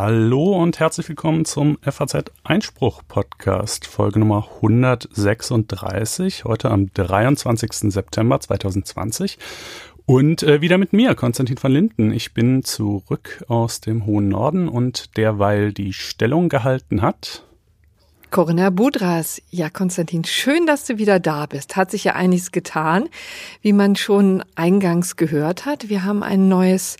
Hallo und herzlich willkommen zum FAZ Einspruch Podcast, Folge Nummer 136, heute am 23. September 2020. Und äh, wieder mit mir, Konstantin van Linden. Ich bin zurück aus dem hohen Norden und derweil die Stellung gehalten hat. Corinna Budras. Ja, Konstantin, schön, dass du wieder da bist. Hat sich ja einiges getan, wie man schon eingangs gehört hat. Wir haben ein neues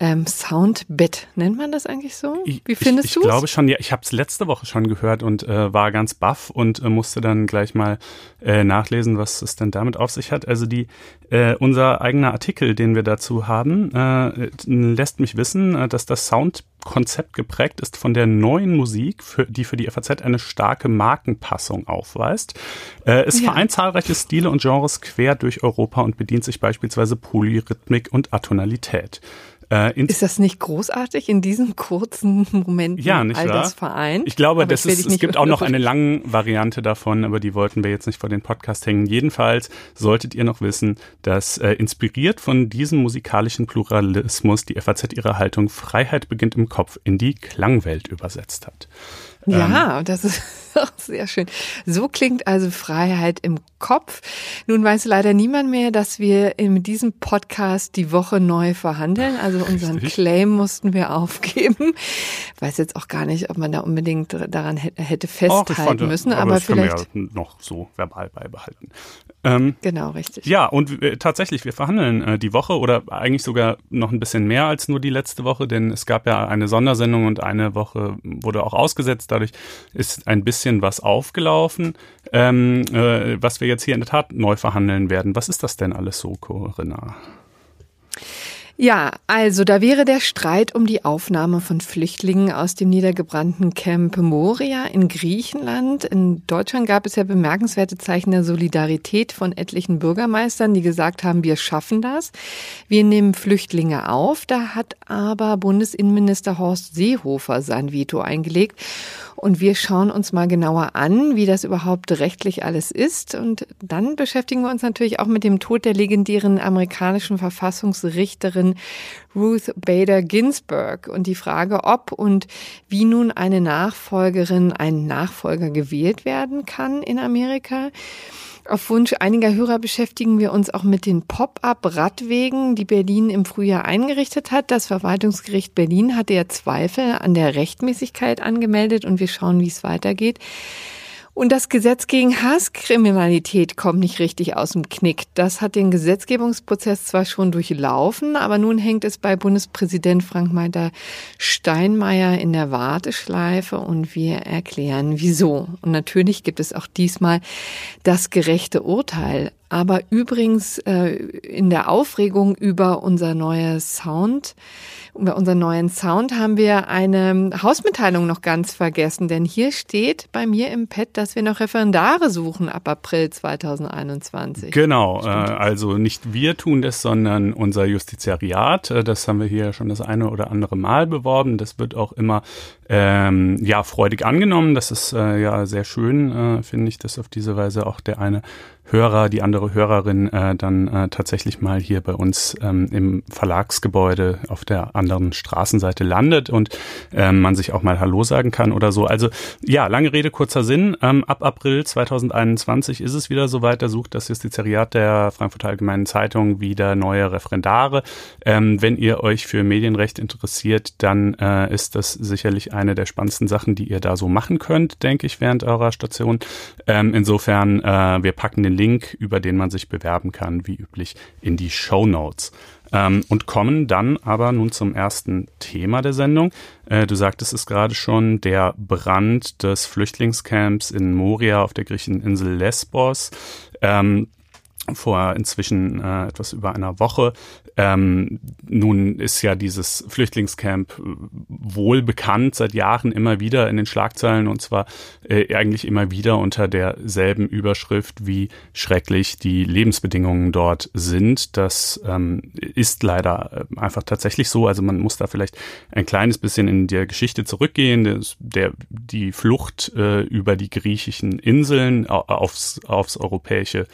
ähm, Soundbett. Nennt man das eigentlich so? Wie findest du Ich, ich glaube schon, ja. Ich habe es letzte Woche schon gehört und äh, war ganz baff und äh, musste dann gleich mal äh, nachlesen, was es denn damit auf sich hat. Also die äh, unser eigener Artikel, den wir dazu haben, äh, lässt mich wissen, äh, dass das Soundkonzept geprägt ist von der neuen Musik, für, die für die FAZ eine starke Markenpassung aufweist. Äh, es ja. vereint zahlreiche Stile und Genres quer durch Europa und bedient sich beispielsweise Polyrhythmik und Atonalität. Äh, ist das nicht großartig in diesem kurzen Moment ja, nicht all wahr? das vereint? Ich glaube, das ist, es gibt auch noch eine lange Variante davon, aber die wollten wir jetzt nicht vor den Podcast hängen. Jedenfalls solltet ihr noch wissen, dass äh, inspiriert von diesem musikalischen Pluralismus die FAZ ihre Haltung Freiheit beginnt im Kopf in die Klangwelt übersetzt hat. Ja, ähm, das ist sehr schön. So klingt also Freiheit im Kopf. Nun weiß leider niemand mehr, dass wir in diesem Podcast die Woche neu verhandeln. Also unseren Richtig. Claim mussten wir aufgeben. Weiß jetzt auch gar nicht, ob man da unbedingt daran hätte festhalten fand, müssen. Aber, aber das vielleicht können wir ja noch so verbal beibehalten. Ähm, genau, richtig. Ja, und äh, tatsächlich, wir verhandeln äh, die Woche oder eigentlich sogar noch ein bisschen mehr als nur die letzte Woche, denn es gab ja eine Sondersendung und eine Woche wurde auch ausgesetzt. Dadurch ist ein bisschen was aufgelaufen, ähm, äh, was wir jetzt hier in der Tat neu verhandeln werden. Was ist das denn alles so, Corinna? Ja, also da wäre der Streit um die Aufnahme von Flüchtlingen aus dem niedergebrannten Camp Moria in Griechenland. In Deutschland gab es ja bemerkenswerte Zeichen der Solidarität von etlichen Bürgermeistern, die gesagt haben, wir schaffen das. Wir nehmen Flüchtlinge auf. Da hat aber Bundesinnenminister Horst Seehofer sein Veto eingelegt. Und wir schauen uns mal genauer an, wie das überhaupt rechtlich alles ist. Und dann beschäftigen wir uns natürlich auch mit dem Tod der legendären amerikanischen Verfassungsrichterin Ruth Bader Ginsburg und die Frage, ob und wie nun eine Nachfolgerin, ein Nachfolger gewählt werden kann in Amerika. Auf Wunsch einiger Hörer beschäftigen wir uns auch mit den Pop-up-Radwegen, die Berlin im Frühjahr eingerichtet hat. Das Verwaltungsgericht Berlin hatte ja Zweifel an der Rechtmäßigkeit angemeldet und wir schauen, wie es weitergeht. Und das Gesetz gegen Hasskriminalität kommt nicht richtig aus dem Knick. Das hat den Gesetzgebungsprozess zwar schon durchlaufen, aber nun hängt es bei Bundespräsident Frank-Walter Steinmeier in der Warteschleife und wir erklären wieso. Und natürlich gibt es auch diesmal das gerechte Urteil. Aber übrigens äh, in der Aufregung über unser neues Sound, über unseren neuen Sound haben wir eine Hausmitteilung noch ganz vergessen, denn hier steht bei mir im Pad, dass wir noch Referendare suchen ab April 2021. Genau, äh, also nicht wir tun das, sondern unser Justiziariat. Äh, das haben wir hier schon das eine oder andere Mal beworben. Das wird auch immer ähm, ja freudig angenommen. Das ist äh, ja sehr schön, äh, finde ich, dass auf diese Weise auch der eine Hörer, die andere Hörerin äh, dann äh, tatsächlich mal hier bei uns ähm, im Verlagsgebäude auf der anderen Straßenseite landet und ähm, man sich auch mal Hallo sagen kann oder so. Also ja, lange Rede, kurzer Sinn. Ähm, ab April 2021 ist es wieder soweit. Da sucht das Justiziariat der Frankfurter Allgemeinen Zeitung wieder neue Referendare. Ähm, wenn ihr euch für Medienrecht interessiert, dann äh, ist das sicherlich eine der spannendsten Sachen, die ihr da so machen könnt, denke ich, während eurer Station. Ähm, insofern, äh, wir packen den Link, über den man sich bewerben kann, wie üblich, in die Show Notes. Ähm, und kommen dann aber nun zum ersten Thema der Sendung. Äh, du sagtest es gerade schon, der Brand des Flüchtlingscamps in Moria auf der griechischen Insel Lesbos. Ähm, vor inzwischen äh, etwas über einer Woche. Ähm, nun ist ja dieses Flüchtlingscamp äh, wohl bekannt seit Jahren immer wieder in den Schlagzeilen und zwar äh, eigentlich immer wieder unter derselben Überschrift, wie schrecklich die Lebensbedingungen dort sind. Das ähm, ist leider äh, einfach tatsächlich so. Also man muss da vielleicht ein kleines bisschen in der Geschichte zurückgehen. Der, der die Flucht äh, über die griechischen Inseln aufs, aufs europäische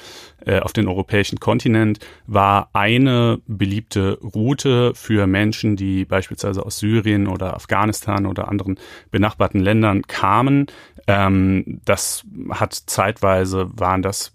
äh, auf den europäischen Kontinent, war eine beliebte Route für Menschen, die beispielsweise aus Syrien oder Afghanistan oder anderen benachbarten Ländern kamen. Ähm, das hat zeitweise waren das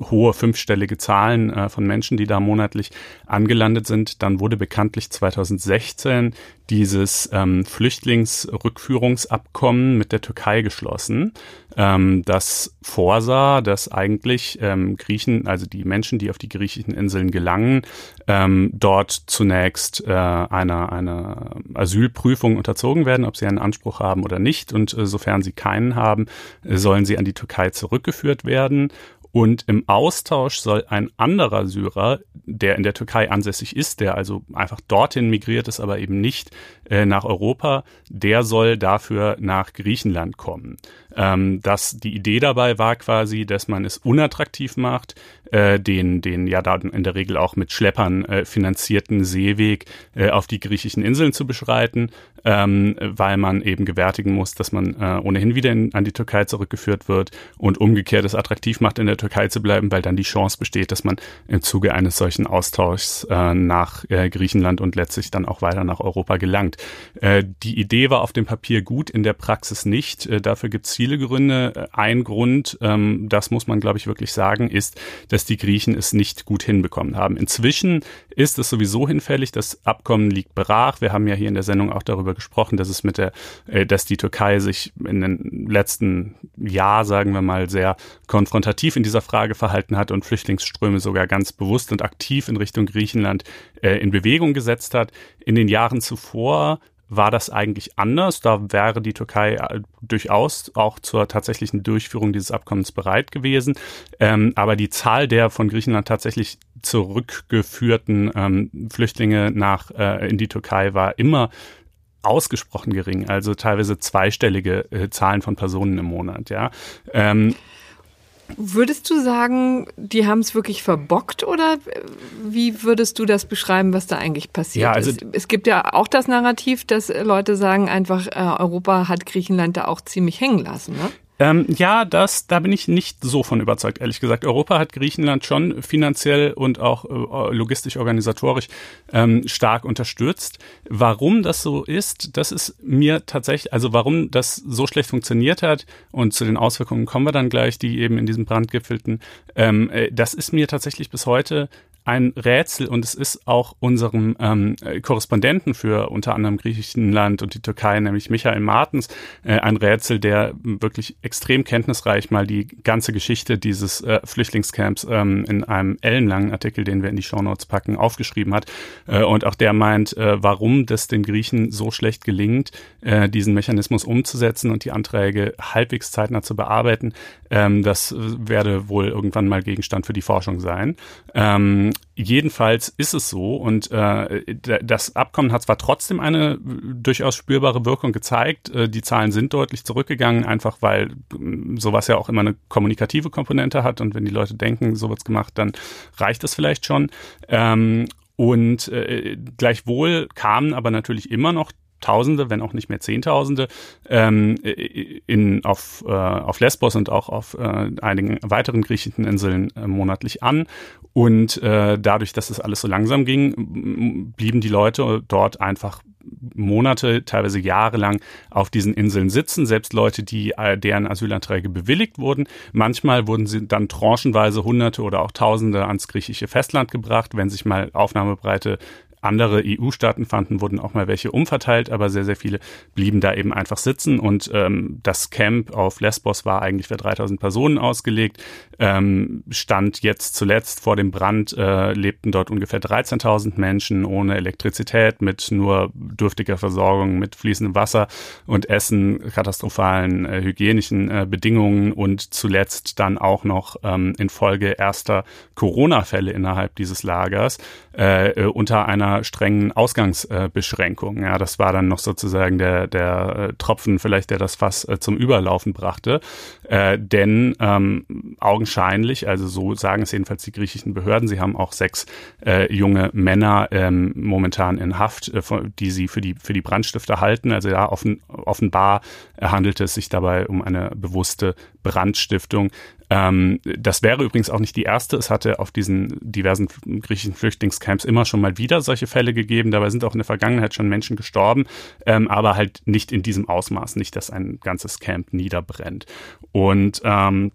hohe fünfstellige Zahlen äh, von Menschen, die da monatlich angelandet sind. Dann wurde bekanntlich 2016 dieses ähm, Flüchtlingsrückführungsabkommen mit der Türkei geschlossen, ähm, das vorsah, dass eigentlich ähm, Griechen, also die Menschen, die auf die griechischen Inseln gelangen, ähm, dort zunächst äh, einer eine Asylprüfung unterzogen werden, ob sie einen Anspruch haben oder nicht. Und äh, sofern sie keinen haben, äh, sollen sie an die Türkei zurückgeführt werden. Und im Austausch soll ein anderer Syrer, der in der Türkei ansässig ist, der also einfach dorthin migriert ist, aber eben nicht äh, nach Europa, der soll dafür nach Griechenland kommen. Ähm, dass die Idee dabei war quasi, dass man es unattraktiv macht, äh, den, den ja da in der Regel auch mit Schleppern äh, finanzierten Seeweg äh, auf die griechischen Inseln zu beschreiten, ähm, weil man eben gewärtigen muss, dass man äh, ohnehin wieder in, an die Türkei zurückgeführt wird und umgekehrt es attraktiv macht, in der Türkei zu bleiben, weil dann die Chance besteht, dass man im Zuge eines solchen Austauschs äh, nach äh, Griechenland und letztlich dann auch weiter nach Europa gelangt. Äh, die Idee war auf dem Papier gut, in der Praxis nicht. Äh, dafür gibt es viele Gründe. Äh, ein Grund, ähm, das muss man, glaube ich, wirklich sagen, ist, dass die Griechen es nicht gut hinbekommen haben. Inzwischen ist es sowieso hinfällig. Das Abkommen liegt brach. Wir haben ja hier in der Sendung auch darüber gesprochen, dass es mit der, äh, dass die Türkei sich in den letzten Jahr, sagen wir mal, sehr konfrontativ in dieser Frage verhalten hat und Flüchtlingsströme sogar ganz bewusst und aktiv in Richtung Griechenland äh, in Bewegung gesetzt hat. In den Jahren zuvor war das eigentlich anders. Da wäre die Türkei äh, durchaus auch zur tatsächlichen Durchführung dieses Abkommens bereit gewesen. Ähm, aber die Zahl der von Griechenland tatsächlich zurückgeführten ähm, Flüchtlinge nach äh, in die Türkei war immer ausgesprochen gering, also teilweise zweistellige äh, Zahlen von Personen im Monat. Ja. Ähm, Würdest du sagen, die haben es wirklich verbockt oder wie würdest du das beschreiben, was da eigentlich passiert ja, also ist? Es gibt ja auch das Narrativ, dass Leute sagen einfach, äh, Europa hat Griechenland da auch ziemlich hängen lassen. Ne? Ähm, ja, das, da bin ich nicht so von überzeugt, ehrlich gesagt. Europa hat Griechenland schon finanziell und auch äh, logistisch organisatorisch ähm, stark unterstützt. Warum das so ist, das ist mir tatsächlich, also warum das so schlecht funktioniert hat und zu den Auswirkungen kommen wir dann gleich, die eben in diesem Brandgipfelten, ähm, äh, das ist mir tatsächlich bis heute ein Rätsel und es ist auch unserem ähm, Korrespondenten für unter anderem Griechenland und die Türkei, nämlich Michael Martens, äh, ein Rätsel, der wirklich extrem kenntnisreich mal die ganze Geschichte dieses äh, Flüchtlingscamps ähm, in einem ellenlangen Artikel, den wir in die Shownotes packen, aufgeschrieben hat. Äh, und auch der meint, äh, warum das den Griechen so schlecht gelingt, äh, diesen Mechanismus umzusetzen und die Anträge halbwegs zeitnah zu bearbeiten. Ähm, das werde wohl irgendwann mal Gegenstand für die Forschung sein. Ähm, jedenfalls ist es so und äh, das Abkommen hat zwar trotzdem eine durchaus spürbare Wirkung gezeigt. Äh, die Zahlen sind deutlich zurückgegangen, einfach weil äh, sowas ja auch immer eine kommunikative Komponente hat und wenn die Leute denken, so wird's gemacht, dann reicht das vielleicht schon. Ähm, und äh, gleichwohl kamen aber natürlich immer noch Tausende, wenn auch nicht mehr Zehntausende, ähm, in, auf, äh, auf Lesbos und auch auf äh, einigen weiteren griechischen Inseln äh, monatlich an. Und äh, dadurch, dass es alles so langsam ging, blieben die Leute dort einfach Monate, teilweise jahrelang auf diesen Inseln sitzen, selbst Leute, die äh, deren Asylanträge bewilligt wurden. Manchmal wurden sie dann tranchenweise Hunderte oder auch Tausende ans griechische Festland gebracht, wenn sich mal aufnahmebreite andere EU-Staaten fanden, wurden auch mal welche umverteilt, aber sehr, sehr viele blieben da eben einfach sitzen und ähm, das Camp auf Lesbos war eigentlich für 3000 Personen ausgelegt. Ähm, stand jetzt zuletzt vor dem Brand, äh, lebten dort ungefähr 13.000 Menschen ohne Elektrizität, mit nur dürftiger Versorgung, mit fließendem Wasser und Essen, katastrophalen äh, hygienischen äh, Bedingungen und zuletzt dann auch noch ähm, infolge erster Corona-Fälle innerhalb dieses Lagers äh, äh unter einer strengen Ausgangsbeschränkung. ja, das war dann noch sozusagen der, der äh, Tropfen vielleicht, der das Fass äh, zum Überlaufen brachte. Äh, denn ähm, augenscheinlich, also so sagen es jedenfalls die griechischen Behörden, sie haben auch sechs äh, junge Männer ähm, momentan in Haft, äh, die sie für die, für die Brandstifter halten. Also ja, offen, offenbar handelte es sich dabei um eine bewusste Brandstiftung. Ähm, das wäre übrigens auch nicht die erste. Es hatte auf diesen diversen griechischen Flüchtlingscamps immer schon mal wieder solche Fälle gegeben. Dabei sind auch in der Vergangenheit schon Menschen gestorben, ähm, aber halt nicht in diesem Ausmaß, nicht, dass ein ganzes Camp niederbrennt. Und ähm,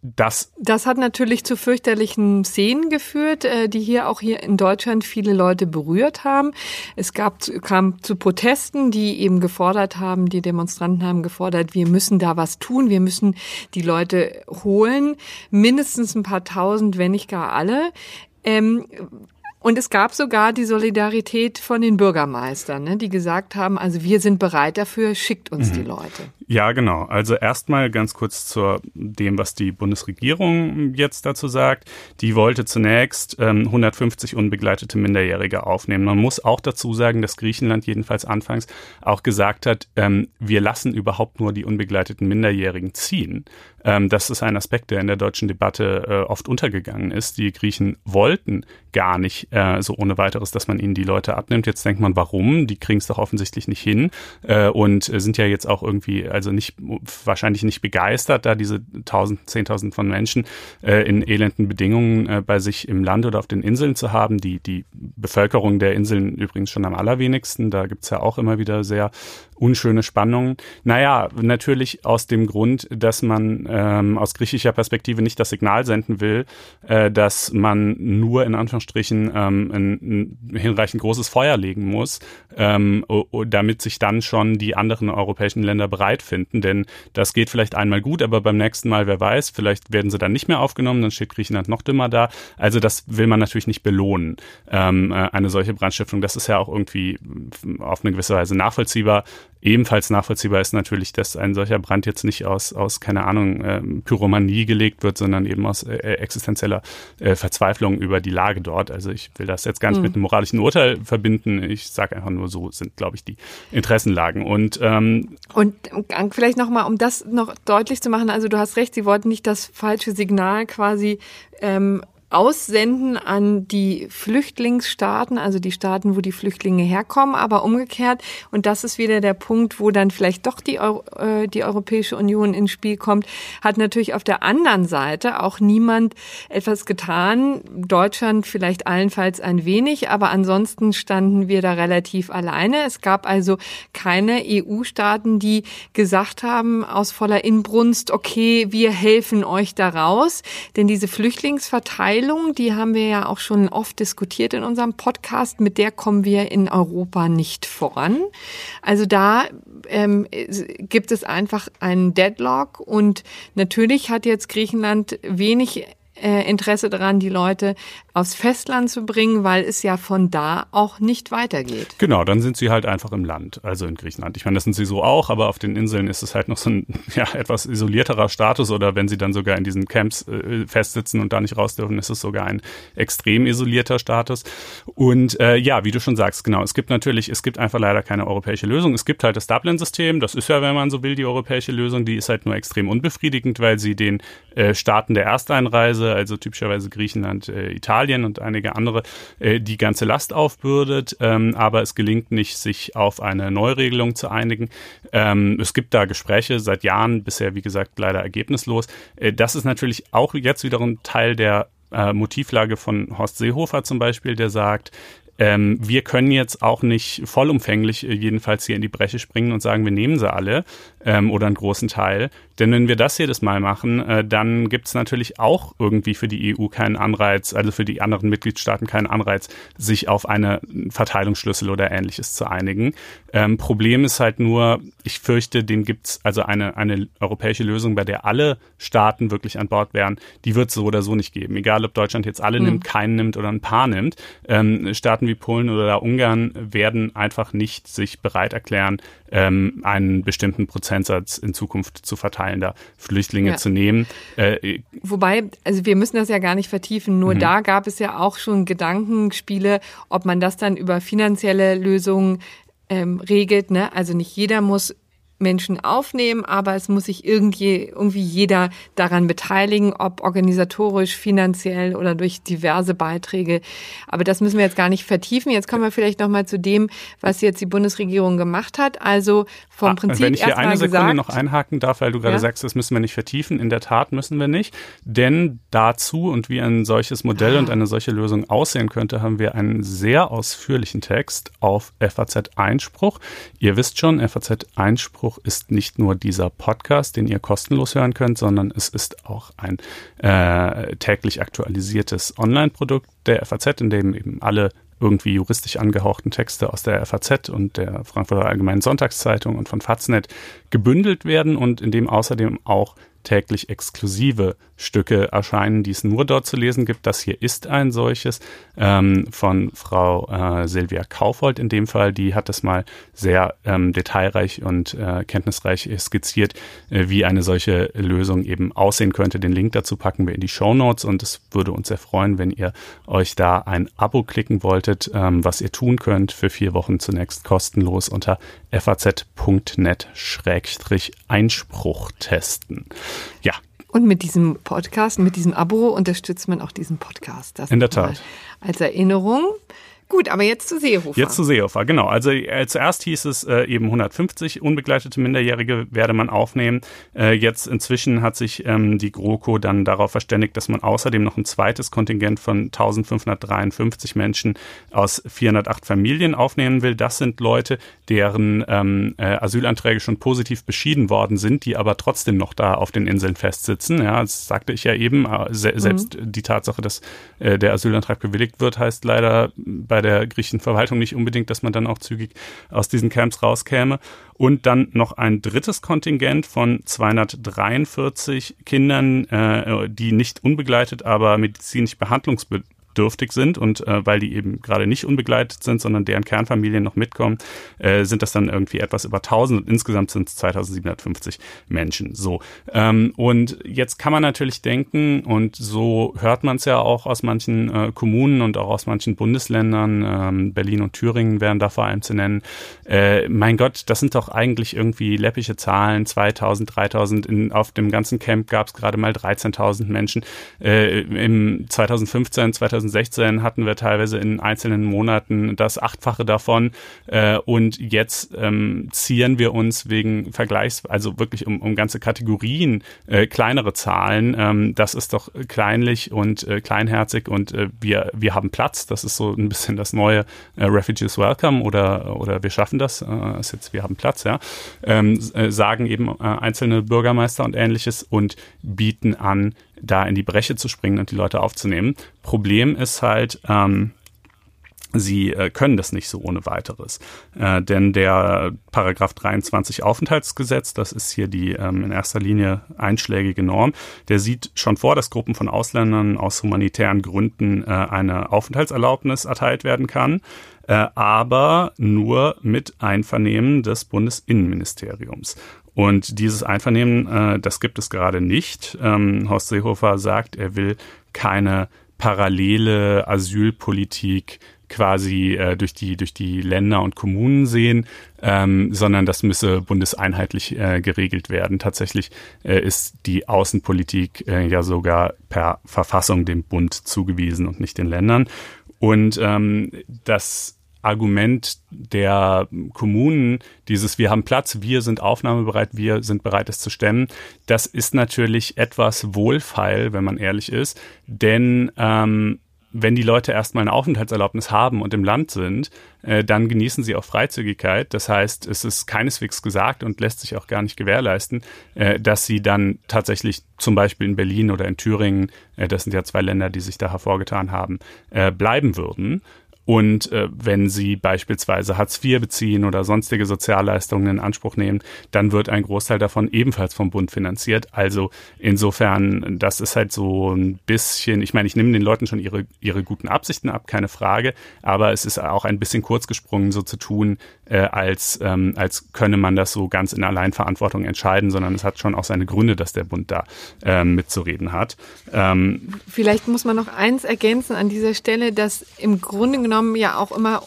das, das hat natürlich zu fürchterlichen Szenen geführt, äh, die hier auch hier in Deutschland viele Leute berührt haben. Es gab, kam zu Protesten, die eben gefordert haben, die Demonstranten haben gefordert, wir müssen da was tun, wir müssen die Leute holen, mindestens ein paar tausend, wenn nicht gar alle. Ähm, und es gab sogar die Solidarität von den Bürgermeistern, ne, die gesagt haben, also wir sind bereit dafür, schickt uns mhm. die Leute. Ja, genau. Also erstmal ganz kurz zu dem, was die Bundesregierung jetzt dazu sagt. Die wollte zunächst ähm, 150 unbegleitete Minderjährige aufnehmen. Man muss auch dazu sagen, dass Griechenland jedenfalls anfangs auch gesagt hat, ähm, wir lassen überhaupt nur die unbegleiteten Minderjährigen ziehen. Ähm, das ist ein Aspekt, der in der deutschen Debatte äh, oft untergegangen ist. Die Griechen wollten gar nicht äh, so ohne weiteres, dass man ihnen die Leute abnimmt. Jetzt denkt man, warum? Die kriegen es doch offensichtlich nicht hin äh, und sind ja jetzt auch irgendwie, also nicht wahrscheinlich nicht begeistert, da diese tausend, zehntausend von Menschen äh, in elenden Bedingungen äh, bei sich im Land oder auf den Inseln zu haben. Die, die Bevölkerung der Inseln übrigens schon am allerwenigsten. Da gibt's ja auch immer wieder sehr unschöne Spannungen. Naja, natürlich aus dem Grund, dass man ähm, aus griechischer Perspektive nicht das Signal senden will, äh, dass man nur in Anführungsstrichen ähm, ein, ein hinreichend großes Feuer legen muss, ähm, damit sich dann schon die anderen europäischen Länder bereit finden. Denn das geht vielleicht einmal gut, aber beim nächsten Mal, wer weiß, vielleicht werden sie dann nicht mehr aufgenommen, dann steht Griechenland noch dümmer da. Also das will man natürlich nicht belohnen, ähm, äh, eine solche Brandstiftung. Das ist ja auch irgendwie auf eine gewisse Weise nachvollziehbar. Ebenfalls nachvollziehbar ist natürlich, dass ein solcher Brand jetzt nicht aus, aus keine Ahnung, äh, Pyromanie gelegt wird, sondern eben aus äh, existenzieller äh, Verzweiflung über die Lage dort. Also ich will das jetzt gar nicht mhm. mit einem moralischen Urteil verbinden. Ich sage einfach nur, so sind, glaube ich, die Interessenlagen. Und, ähm, Und vielleicht nochmal, um das noch deutlich zu machen, also du hast recht, sie wollten nicht das falsche Signal quasi ähm, aussenden an die Flüchtlingsstaaten, also die Staaten, wo die Flüchtlinge herkommen, aber umgekehrt, und das ist wieder der Punkt, wo dann vielleicht doch die, Euro, äh, die Europäische Union ins Spiel kommt, hat natürlich auf der anderen Seite auch niemand etwas getan. Deutschland vielleicht allenfalls ein wenig, aber ansonsten standen wir da relativ alleine. Es gab also keine EU-Staaten, die gesagt haben aus voller Inbrunst, okay, wir helfen euch da raus, denn diese Flüchtlingsverteilung Teilung, die haben wir ja auch schon oft diskutiert in unserem Podcast, mit der kommen wir in Europa nicht voran. Also da ähm, gibt es einfach einen Deadlock und natürlich hat jetzt Griechenland wenig äh, Interesse daran, die Leute aufs Festland zu bringen, weil es ja von da auch nicht weitergeht. Genau, dann sind sie halt einfach im Land, also in Griechenland. Ich meine, das sind sie so auch, aber auf den Inseln ist es halt noch so ein ja, etwas isolierterer Status oder wenn sie dann sogar in diesen Camps äh, festsitzen und da nicht raus dürfen, ist es sogar ein extrem isolierter Status. Und äh, ja, wie du schon sagst, genau, es gibt natürlich, es gibt einfach leider keine europäische Lösung. Es gibt halt das Dublin-System, das ist ja, wenn man so will, die europäische Lösung, die ist halt nur extrem unbefriedigend, weil sie den äh, Staaten der Ersteinreise, also typischerweise Griechenland, äh, Italien, Italien und einige andere äh, die ganze Last aufbürdet, ähm, aber es gelingt nicht, sich auf eine Neuregelung zu einigen. Ähm, es gibt da Gespräche seit Jahren, bisher wie gesagt leider ergebnislos. Äh, das ist natürlich auch jetzt wiederum Teil der äh, Motivlage von Horst Seehofer zum Beispiel, der sagt, ähm, wir können jetzt auch nicht vollumfänglich äh, jedenfalls hier in die Breche springen und sagen, wir nehmen sie alle ähm, oder einen großen Teil. Denn wenn wir das jedes Mal machen, äh, dann gibt es natürlich auch irgendwie für die EU keinen Anreiz, also für die anderen Mitgliedstaaten keinen Anreiz, sich auf eine Verteilungsschlüssel oder ähnliches zu einigen. Ähm, Problem ist halt nur, ich fürchte, den gibt's also eine, eine europäische Lösung, bei der alle Staaten wirklich an Bord wären, die wird es so oder so nicht geben. Egal, ob Deutschland jetzt alle mhm. nimmt, keinen nimmt oder ein paar nimmt. Ähm, Staaten wie Polen oder Ungarn werden einfach nicht sich bereit erklären, ähm, einen bestimmten Prozentsatz in Zukunft zu verteilen, da Flüchtlinge ja. zu nehmen. Äh, Wobei, also wir müssen das ja gar nicht vertiefen, nur mhm. da gab es ja auch schon Gedankenspiele, ob man das dann über finanzielle Lösungen ähm, regelt. Ne? Also nicht jeder muss Menschen aufnehmen, aber es muss sich irgendwie, irgendwie jeder daran beteiligen, ob organisatorisch, finanziell oder durch diverse Beiträge. Aber das müssen wir jetzt gar nicht vertiefen. Jetzt kommen wir vielleicht noch mal zu dem, was jetzt die Bundesregierung gemacht hat. Also vom ah, Prinzip Wenn ich hier eine Sekunde gesagt, noch einhaken darf, weil du gerade ja? sagst, das müssen wir nicht vertiefen. In der Tat müssen wir nicht, denn dazu und wie ein solches Modell ah. und eine solche Lösung aussehen könnte, haben wir einen sehr ausführlichen Text auf FAZ Einspruch. Ihr wisst schon, FAZ Einspruch ist nicht nur dieser Podcast, den ihr kostenlos hören könnt, sondern es ist auch ein äh, täglich aktualisiertes Online-Produkt der FAZ, in dem eben alle irgendwie juristisch angehauchten Texte aus der FAZ und der Frankfurter Allgemeinen Sonntagszeitung und von Faznet gebündelt werden und in dem außerdem auch täglich exklusive Stücke erscheinen, die es nur dort zu lesen gibt. Das hier ist ein solches ähm, von Frau äh, Silvia Kaufold in dem Fall. Die hat es mal sehr ähm, detailreich und äh, kenntnisreich skizziert, äh, wie eine solche Lösung eben aussehen könnte. Den Link dazu packen wir in die Show Notes und es würde uns sehr freuen, wenn ihr euch da ein Abo klicken wolltet, ähm, was ihr tun könnt für vier Wochen zunächst kostenlos unter faz.net-einspruch testen. Ja, und mit diesem Podcast, mit diesem Abo unterstützt man auch diesen Podcast. Das In der Tat. Als Erinnerung. Gut, aber jetzt zu Seehofer. Jetzt zu Seehofer, genau. Also äh, zuerst hieß es äh, eben 150 unbegleitete Minderjährige werde man aufnehmen. Äh, jetzt inzwischen hat sich ähm, die GroKo dann darauf verständigt, dass man außerdem noch ein zweites Kontingent von 1553 Menschen aus 408 Familien aufnehmen will. Das sind Leute, deren ähm, äh, Asylanträge schon positiv beschieden worden sind, die aber trotzdem noch da auf den Inseln festsitzen. Ja, das sagte ich ja eben. Äh, se mhm. Selbst die Tatsache, dass äh, der Asylantrag bewilligt wird, heißt leider bei bei der griechischen Verwaltung nicht unbedingt, dass man dann auch zügig aus diesen Camps rauskäme. Und dann noch ein drittes Kontingent von 243 Kindern, äh, die nicht unbegleitet, aber medizinisch behandlungsbedürftig bedürftig sind und äh, weil die eben gerade nicht unbegleitet sind, sondern deren Kernfamilien noch mitkommen, äh, sind das dann irgendwie etwas über 1000 und insgesamt sind es 2750 Menschen. So. Ähm, und jetzt kann man natürlich denken und so hört man es ja auch aus manchen äh, Kommunen und auch aus manchen Bundesländern, ähm, Berlin und Thüringen wären da vor allem zu nennen, äh, mein Gott, das sind doch eigentlich irgendwie läppische Zahlen, 2000, 3000, in, auf dem ganzen Camp gab es gerade mal 13.000 Menschen. Äh, Im 2015, 2016 2016 hatten wir teilweise in einzelnen Monaten das Achtfache davon äh, und jetzt ähm, zieren wir uns wegen Vergleichs, also wirklich um, um ganze Kategorien äh, kleinere Zahlen. Ähm, das ist doch kleinlich und äh, kleinherzig und äh, wir, wir haben Platz. Das ist so ein bisschen das neue äh, Refugees Welcome oder, oder wir schaffen das. Äh, ist jetzt, wir haben Platz, ja. Ähm, äh, sagen eben äh, einzelne Bürgermeister und ähnliches und bieten an, da in die Breche zu springen und die Leute aufzunehmen. Problem ist halt, ähm, Sie äh, können das nicht so ohne weiteres. Äh, denn der Paragraph 23 Aufenthaltsgesetz, das ist hier die ähm, in erster Linie einschlägige Norm, der sieht schon vor, dass Gruppen von Ausländern aus humanitären Gründen äh, eine Aufenthaltserlaubnis erteilt werden kann, äh, aber nur mit Einvernehmen des Bundesinnenministeriums. Und dieses Einvernehmen, äh, das gibt es gerade nicht. Ähm, Horst Seehofer sagt, er will keine parallele Asylpolitik quasi äh, durch die durch die Länder und Kommunen sehen, ähm, sondern das müsse bundeseinheitlich äh, geregelt werden. Tatsächlich äh, ist die Außenpolitik äh, ja sogar per Verfassung dem Bund zugewiesen und nicht den Ländern. Und ähm, das Argument der Kommunen, dieses wir haben Platz, wir sind aufnahmebereit, wir sind bereit, es zu stemmen, das ist natürlich etwas wohlfeil, wenn man ehrlich ist, denn ähm, wenn die Leute erstmal eine Aufenthaltserlaubnis haben und im Land sind, äh, dann genießen sie auch Freizügigkeit. Das heißt, es ist keineswegs gesagt und lässt sich auch gar nicht gewährleisten, äh, dass sie dann tatsächlich zum Beispiel in Berlin oder in Thüringen, äh, das sind ja zwei Länder, die sich da hervorgetan haben, äh, bleiben würden. Und äh, wenn Sie beispielsweise Hartz IV beziehen oder sonstige Sozialleistungen in Anspruch nehmen, dann wird ein Großteil davon ebenfalls vom Bund finanziert. Also insofern, das ist halt so ein bisschen, ich meine, ich nehme den Leuten schon ihre, ihre guten Absichten ab, keine Frage, aber es ist auch ein bisschen kurz gesprungen, so zu tun, äh, als, ähm, als könne man das so ganz in Alleinverantwortung entscheiden, sondern es hat schon auch seine Gründe, dass der Bund da ähm, mitzureden hat. Ähm, Vielleicht muss man noch eins ergänzen an dieser Stelle, dass im Grunde genommen genommen ja auch immer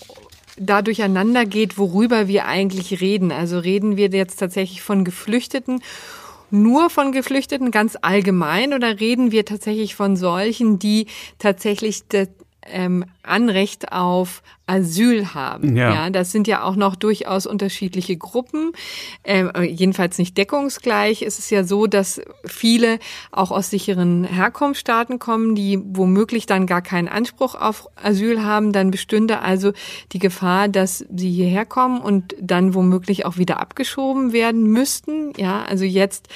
da durcheinander geht, worüber wir eigentlich reden. Also reden wir jetzt tatsächlich von Geflüchteten nur von Geflüchteten ganz allgemein oder reden wir tatsächlich von solchen, die tatsächlich ähm, Anrecht auf Asyl haben. Ja. ja. das sind ja auch noch durchaus unterschiedliche Gruppen. Ähm, jedenfalls nicht deckungsgleich. Es ist ja so, dass viele auch aus sicheren Herkunftsstaaten kommen, die womöglich dann gar keinen Anspruch auf Asyl haben. Dann bestünde also die Gefahr, dass sie hierher kommen und dann womöglich auch wieder abgeschoben werden müssten. Ja, also jetzt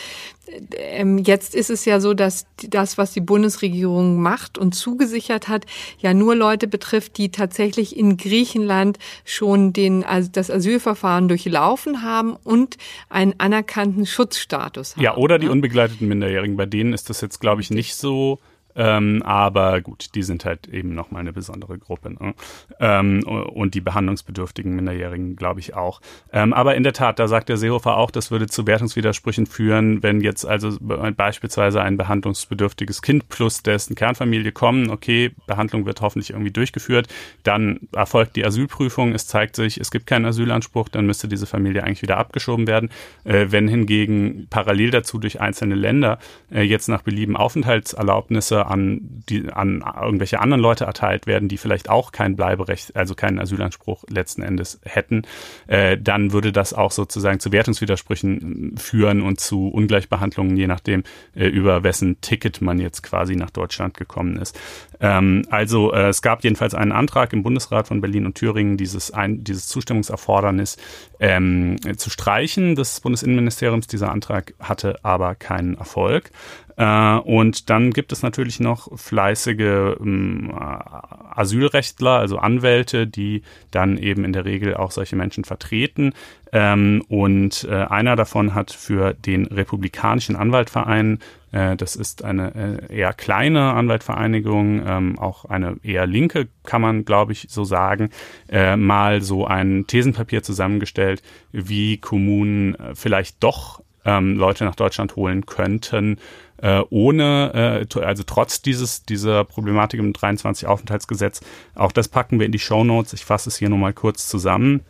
ähm, jetzt ist es ja so, dass das, was die Bundesregierung macht und zugesichert hat, ja nur Leute betrifft, die tatsächlich in Griechenland schon den, also das Asylverfahren durchlaufen haben und einen anerkannten Schutzstatus haben. Ja, oder die ne? unbegleiteten Minderjährigen. Bei denen ist das jetzt, glaube ich, nicht so ähm, aber gut, die sind halt eben nochmal eine besondere Gruppe. Ne? Ähm, und die behandlungsbedürftigen Minderjährigen, glaube ich, auch. Ähm, aber in der Tat, da sagt der Seehofer auch, das würde zu Wertungswidersprüchen führen, wenn jetzt also beispielsweise ein behandlungsbedürftiges Kind plus dessen Kernfamilie kommen, okay, Behandlung wird hoffentlich irgendwie durchgeführt, dann erfolgt die Asylprüfung, es zeigt sich, es gibt keinen Asylanspruch, dann müsste diese Familie eigentlich wieder abgeschoben werden. Äh, wenn hingegen parallel dazu durch einzelne Länder äh, jetzt nach Belieben Aufenthaltserlaubnisse an, die, an irgendwelche anderen Leute erteilt werden, die vielleicht auch kein Bleiberecht, also keinen Asylanspruch letzten Endes hätten, äh, dann würde das auch sozusagen zu Wertungswidersprüchen führen und zu Ungleichbehandlungen, je nachdem, äh, über wessen Ticket man jetzt quasi nach Deutschland gekommen ist. Ähm, also äh, es gab jedenfalls einen Antrag im Bundesrat von Berlin und Thüringen, dieses, ein, dieses Zustimmungserfordernis ähm, zu streichen des Bundesinnenministeriums. Dieser Antrag hatte aber keinen Erfolg. Äh, und dann gibt es natürlich noch fleißige ähm, Asylrechtler, also Anwälte, die dann eben in der Regel auch solche Menschen vertreten. Ähm, und äh, einer davon hat für den Republikanischen Anwaltverein, äh, das ist eine eher kleine Anwaltvereinigung, ähm, auch eine eher linke, kann man glaube ich so sagen, mal so ein Thesenpapier zusammengestellt, wie Kommunen vielleicht doch Leute nach Deutschland holen könnten, äh, ohne, äh, also trotz dieses, dieser Problematik im 23 Aufenthaltsgesetz. Auch das packen wir in die Show Notes. Ich fasse es hier nochmal kurz zusammen.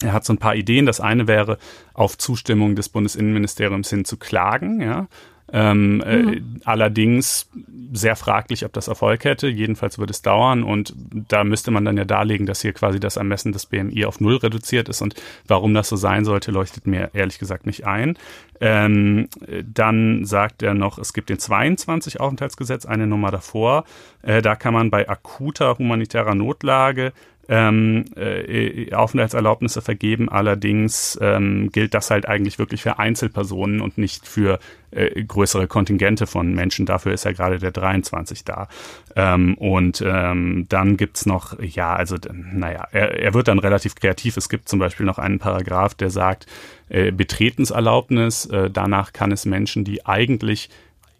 Er hat so ein paar Ideen. Das eine wäre, auf Zustimmung des Bundesinnenministeriums hin zu klagen, ja. Ähm, mhm. äh, allerdings sehr fraglich, ob das Erfolg hätte. Jedenfalls würde es dauern und da müsste man dann ja darlegen, dass hier quasi das Ermessen des BMI auf Null reduziert ist und warum das so sein sollte, leuchtet mir ehrlich gesagt nicht ein. Ähm, dann sagt er noch, es gibt den 22 Aufenthaltsgesetz, eine Nummer davor. Äh, da kann man bei akuter humanitärer Notlage ähm, äh, Aufenthaltserlaubnisse vergeben. Allerdings ähm, gilt das halt eigentlich wirklich für Einzelpersonen und nicht für äh, größere Kontingente von Menschen. Dafür ist ja gerade der 23 da. Ähm, und ähm, dann gibt's noch, ja, also naja, er, er wird dann relativ kreativ. Es gibt zum Beispiel noch einen Paragraph, der sagt, äh, Betretenserlaubnis, äh, danach kann es Menschen, die eigentlich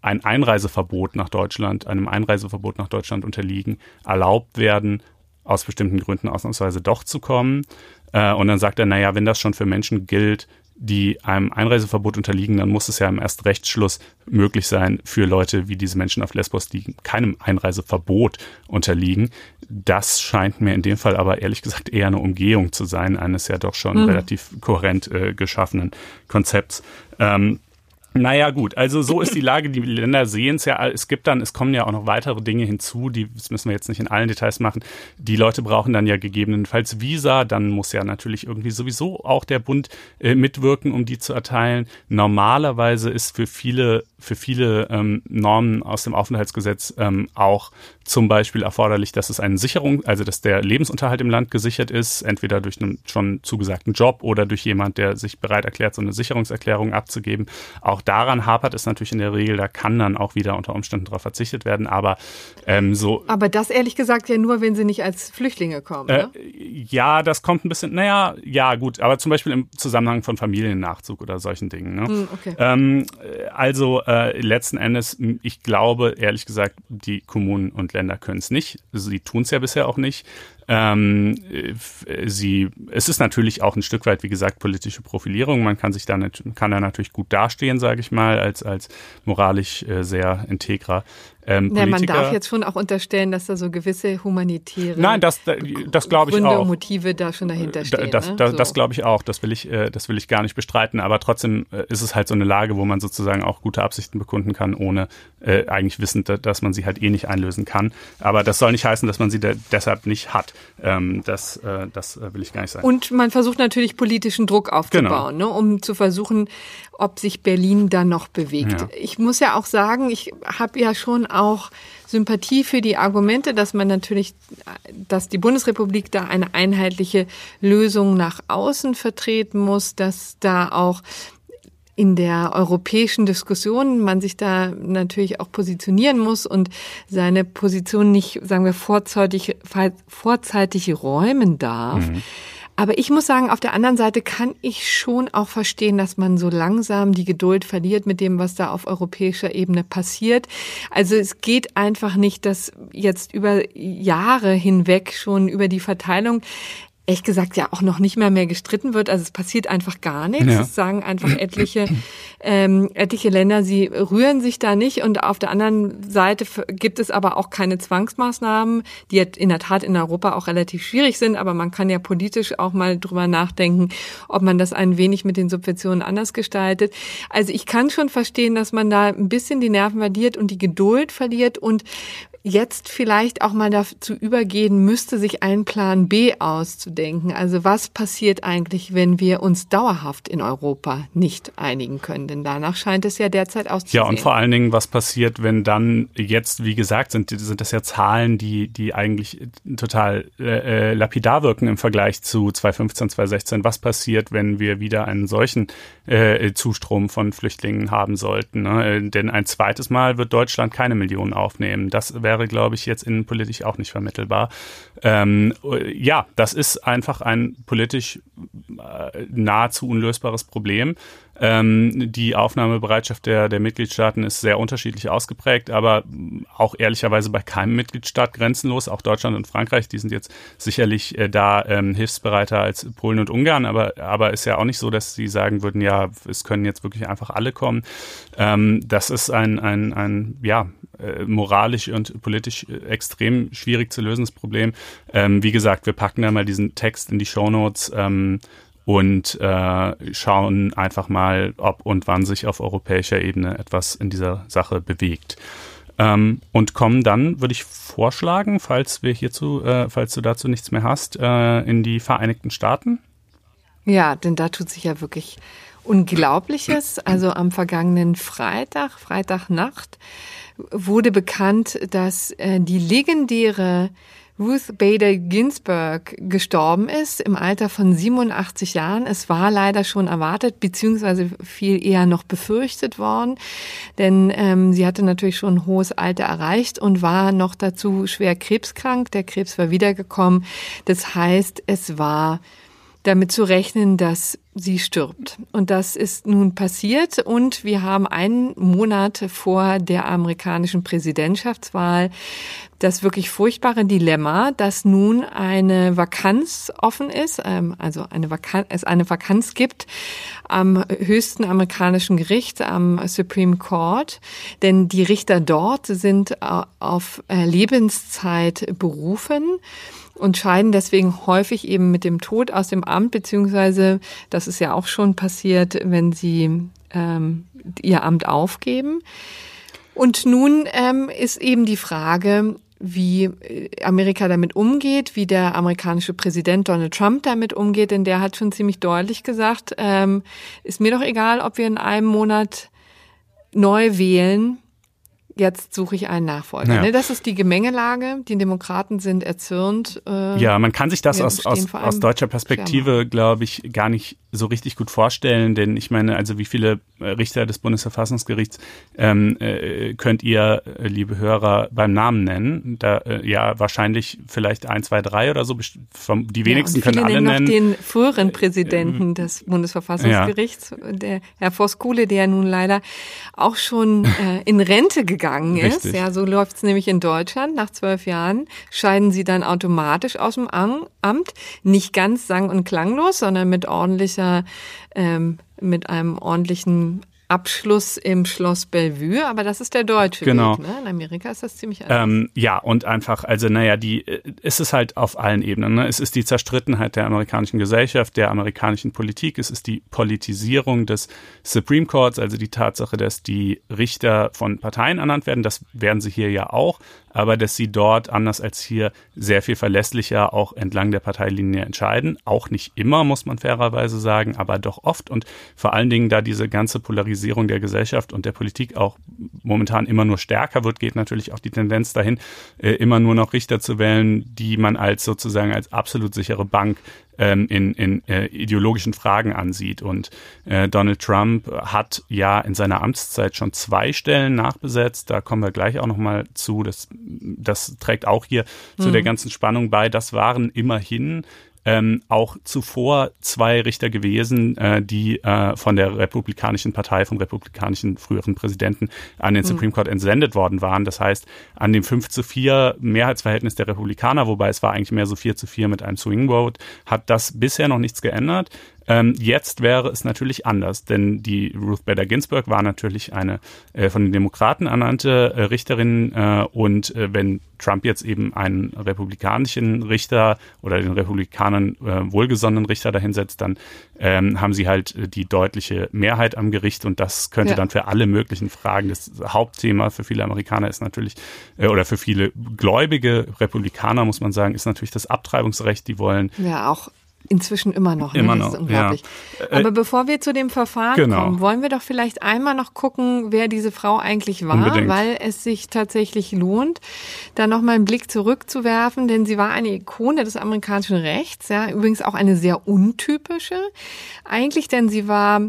ein Einreiseverbot nach Deutschland, einem Einreiseverbot nach Deutschland unterliegen, erlaubt werden, aus bestimmten Gründen ausnahmsweise doch zu kommen. Äh, und dann sagt er, naja, wenn das schon für Menschen gilt, die einem Einreiseverbot unterliegen, dann muss es ja im Erstrechtsschluss möglich sein für Leute wie diese Menschen auf Lesbos, die keinem Einreiseverbot unterliegen. Das scheint mir in dem Fall aber ehrlich gesagt eher eine Umgehung zu sein, eines ja doch schon mhm. relativ kohärent äh, geschaffenen Konzepts. Ähm, naja, gut, also so ist die Lage. Die Länder sehen es ja. Es gibt dann, es kommen ja auch noch weitere Dinge hinzu, die das müssen wir jetzt nicht in allen Details machen. Die Leute brauchen dann ja gegebenenfalls Visa, dann muss ja natürlich irgendwie sowieso auch der Bund äh, mitwirken, um die zu erteilen. Normalerweise ist für viele für viele ähm, Normen aus dem Aufenthaltsgesetz ähm, auch zum Beispiel erforderlich, dass es eine Sicherung, also dass der Lebensunterhalt im Land gesichert ist, entweder durch einen schon zugesagten Job oder durch jemand, der sich bereit erklärt, so eine Sicherungserklärung abzugeben. Auch daran hapert es natürlich in der Regel, da kann dann auch wieder unter Umständen darauf verzichtet werden, aber ähm, so. Aber das ehrlich gesagt ja nur, wenn sie nicht als Flüchtlinge kommen. Äh, ne? Ja, das kommt ein bisschen, naja, ja gut, aber zum Beispiel im Zusammenhang von Familiennachzug oder solchen Dingen. Ne? Hm, okay. Ähm, also äh, letzten Endes, ich glaube, ehrlich gesagt, die Kommunen und Länder können es nicht. Sie tun es ja bisher auch nicht. Ähm, sie, es ist natürlich auch ein Stück weit, wie gesagt, politische Profilierung. Man kann sich da, nicht, kann da natürlich gut dastehen, sage ich mal, als, als moralisch äh, sehr integrer ähm, ja, man darf jetzt schon auch unterstellen, dass da so gewisse humanitäre Nein, das, das glaube ich Gründe auch. Motive da schon dahinter stehen. Das, ne? das, so. das glaube ich auch. Das will ich, äh, das will ich gar nicht bestreiten. Aber trotzdem äh, ist es halt so eine Lage, wo man sozusagen auch gute Absichten bekunden kann, ohne äh, eigentlich wissend, dass man sie halt eh nicht einlösen kann. Aber das soll nicht heißen, dass man sie de deshalb nicht hat. Ähm, das, äh, das äh, will ich gar nicht sagen. Und man versucht natürlich politischen Druck aufzubauen, Genau. ne, um zu versuchen, ob sich Berlin dann noch bewegt. Ja. Ich muss ja auch sagen, ich habe ja schon auch Sympathie für die Argumente, dass man natürlich, dass die Bundesrepublik da eine einheitliche Lösung nach außen vertreten muss, dass da auch in der europäischen Diskussion man sich da natürlich auch positionieren muss und seine Position nicht, sagen wir, vorzeitig, vorzeitig räumen darf. Aber ich muss sagen, auf der anderen Seite kann ich schon auch verstehen, dass man so langsam die Geduld verliert mit dem, was da auf europäischer Ebene passiert. Also es geht einfach nicht, dass jetzt über Jahre hinweg schon über die Verteilung ehrlich gesagt ja auch noch nicht mehr mehr gestritten wird. Also es passiert einfach gar nichts. Ja. Es sagen einfach etliche, ähm, etliche Länder, sie rühren sich da nicht. Und auf der anderen Seite gibt es aber auch keine Zwangsmaßnahmen, die in der Tat in Europa auch relativ schwierig sind. Aber man kann ja politisch auch mal drüber nachdenken, ob man das ein wenig mit den Subventionen anders gestaltet. Also ich kann schon verstehen, dass man da ein bisschen die Nerven verliert und die Geduld verliert und jetzt vielleicht auch mal dazu übergehen müsste, sich einen Plan B auszudenken. Also was passiert eigentlich, wenn wir uns dauerhaft in Europa nicht einigen können? Denn danach scheint es ja derzeit auszusehen. Ja, und vor allen Dingen, was passiert, wenn dann jetzt, wie gesagt, sind, sind das ja Zahlen, die, die eigentlich total äh, äh, lapidar wirken im Vergleich zu 2015, 2016. Was passiert, wenn wir wieder einen solchen äh, Zustrom von Flüchtlingen haben sollten? Ne? Denn ein zweites Mal wird Deutschland keine Millionen aufnehmen. Das wäre, glaube ich, jetzt innenpolitisch auch nicht vermittelbar. Ähm, ja, das ist einfach ein politisch äh, nahezu unlösbares Problem. Ähm, die Aufnahmebereitschaft der, der Mitgliedstaaten ist sehr unterschiedlich ausgeprägt, aber auch ehrlicherweise bei keinem Mitgliedstaat grenzenlos. Auch Deutschland und Frankreich, die sind jetzt sicherlich äh, da ähm, hilfsbereiter als Polen und Ungarn, aber, aber ist ja auch nicht so, dass sie sagen würden, ja, es können jetzt wirklich einfach alle kommen. Ähm, das ist ein, ein, ein ja, äh, moralisch und politisch äh, extrem schwierig zu lösendes Problem. Ähm, wie gesagt, wir packen da mal diesen Text in die Shownotes. Ähm, und äh, schauen einfach mal, ob und wann sich auf europäischer Ebene etwas in dieser Sache bewegt. Ähm, und kommen dann, würde ich vorschlagen, falls wir hierzu, äh, falls du dazu nichts mehr hast, äh, in die Vereinigten Staaten. Ja, denn da tut sich ja wirklich Unglaubliches. Also am vergangenen Freitag, Freitagnacht, wurde bekannt, dass äh, die legendäre Ruth Bader Ginsburg gestorben ist im Alter von 87 Jahren. Es war leider schon erwartet, beziehungsweise viel eher noch befürchtet worden, denn ähm, sie hatte natürlich schon ein hohes Alter erreicht und war noch dazu schwer krebskrank. Der Krebs war wiedergekommen. Das heißt, es war damit zu rechnen, dass sie stirbt. Und das ist nun passiert. Und wir haben einen Monat vor der amerikanischen Präsidentschaftswahl das wirklich furchtbare Dilemma, dass nun eine Vakanz offen ist, ähm, also eine Vakanz, es eine Vakanz gibt am höchsten amerikanischen Gericht, am Supreme Court, denn die Richter dort sind auf Lebenszeit berufen und scheiden deswegen häufig eben mit dem Tod aus dem Amt, beziehungsweise das ist ja auch schon passiert, wenn sie ähm, ihr Amt aufgeben. Und nun ähm, ist eben die Frage, wie Amerika damit umgeht, wie der amerikanische Präsident Donald Trump damit umgeht, denn der hat schon ziemlich deutlich gesagt, ähm, ist mir doch egal, ob wir in einem Monat neu wählen, jetzt suche ich einen Nachfolger. Ja. Ne, das ist die Gemengelage. Die Demokraten sind erzürnt. Äh, ja, man kann sich das aus, aus, aus deutscher Perspektive, glaube ich, gar nicht so richtig gut vorstellen, denn ich meine, also wie viele äh, Richter des Bundesverfassungsgerichts ähm, äh, könnt ihr, äh, liebe Hörer, beim Namen nennen? Da äh, ja wahrscheinlich vielleicht ein, zwei, drei oder so. Die wenigsten ja, können alle nennen den früheren Präsidenten des Bundesverfassungsgerichts, der Herr Voskuhle, der nun leider auch schon äh, in Rente gegangen ist. Richtig. Ja, so läuft's nämlich in Deutschland. Nach zwölf Jahren scheiden sie dann automatisch aus dem Am- Amt, nicht ganz sang- und klanglos, sondern mit ordentlicher, ähm, mit einem ordentlichen Abschluss im Schloss Bellevue, aber das ist der deutsche genau. Weg. Ne? In Amerika ist das ziemlich anders. Ähm, ja, und einfach, also naja, die ist es halt auf allen Ebenen. Ne? Es ist die Zerstrittenheit der amerikanischen Gesellschaft, der amerikanischen Politik, es ist die Politisierung des Supreme Courts, also die Tatsache, dass die Richter von Parteien ernannt werden, das werden sie hier ja auch, aber dass sie dort, anders als hier, sehr viel verlässlicher auch entlang der Parteilinie entscheiden. Auch nicht immer, muss man fairerweise sagen, aber doch oft. Und vor allen Dingen, da diese ganze Polarisierung der Gesellschaft und der Politik auch momentan immer nur stärker wird, geht natürlich auch die Tendenz dahin, äh, immer nur noch Richter zu wählen, die man als sozusagen als absolut sichere Bank ähm, in, in äh, ideologischen Fragen ansieht. Und äh, Donald Trump hat ja in seiner Amtszeit schon zwei Stellen nachbesetzt. Da kommen wir gleich auch nochmal zu. Das, das trägt auch hier mhm. zu der ganzen Spannung bei. Das waren immerhin ähm, auch zuvor zwei Richter gewesen, äh, die äh, von der Republikanischen Partei, vom republikanischen früheren Präsidenten an den mhm. Supreme Court entsendet worden waren. Das heißt, an dem 5 zu 4 Mehrheitsverhältnis der Republikaner, wobei es war eigentlich mehr so 4 zu 4 mit einem Swing Vote, hat das bisher noch nichts geändert. Ähm, jetzt wäre es natürlich anders, denn die Ruth Bader Ginsburg war natürlich eine äh, von den Demokraten ernannte äh, Richterin äh, und äh, wenn Trump jetzt eben einen republikanischen Richter oder den Republikanern äh, wohlgesonnenen Richter dahinsetzt, dann ähm, haben sie halt äh, die deutliche Mehrheit am Gericht und das könnte ja. dann für alle möglichen Fragen das Hauptthema für viele Amerikaner ist natürlich oder für viele gläubige Republikaner muss man sagen, ist natürlich das Abtreibungsrecht. Die wollen ja auch Inzwischen immer noch. Ne? Immer noch. Unglaublich. Ja. Äh, Aber bevor wir zu dem Verfahren genau. kommen, wollen wir doch vielleicht einmal noch gucken, wer diese Frau eigentlich war, Unbedingt. weil es sich tatsächlich lohnt, da nochmal einen Blick zurückzuwerfen, denn sie war eine Ikone des amerikanischen Rechts, ja, übrigens auch eine sehr untypische. Eigentlich, denn sie war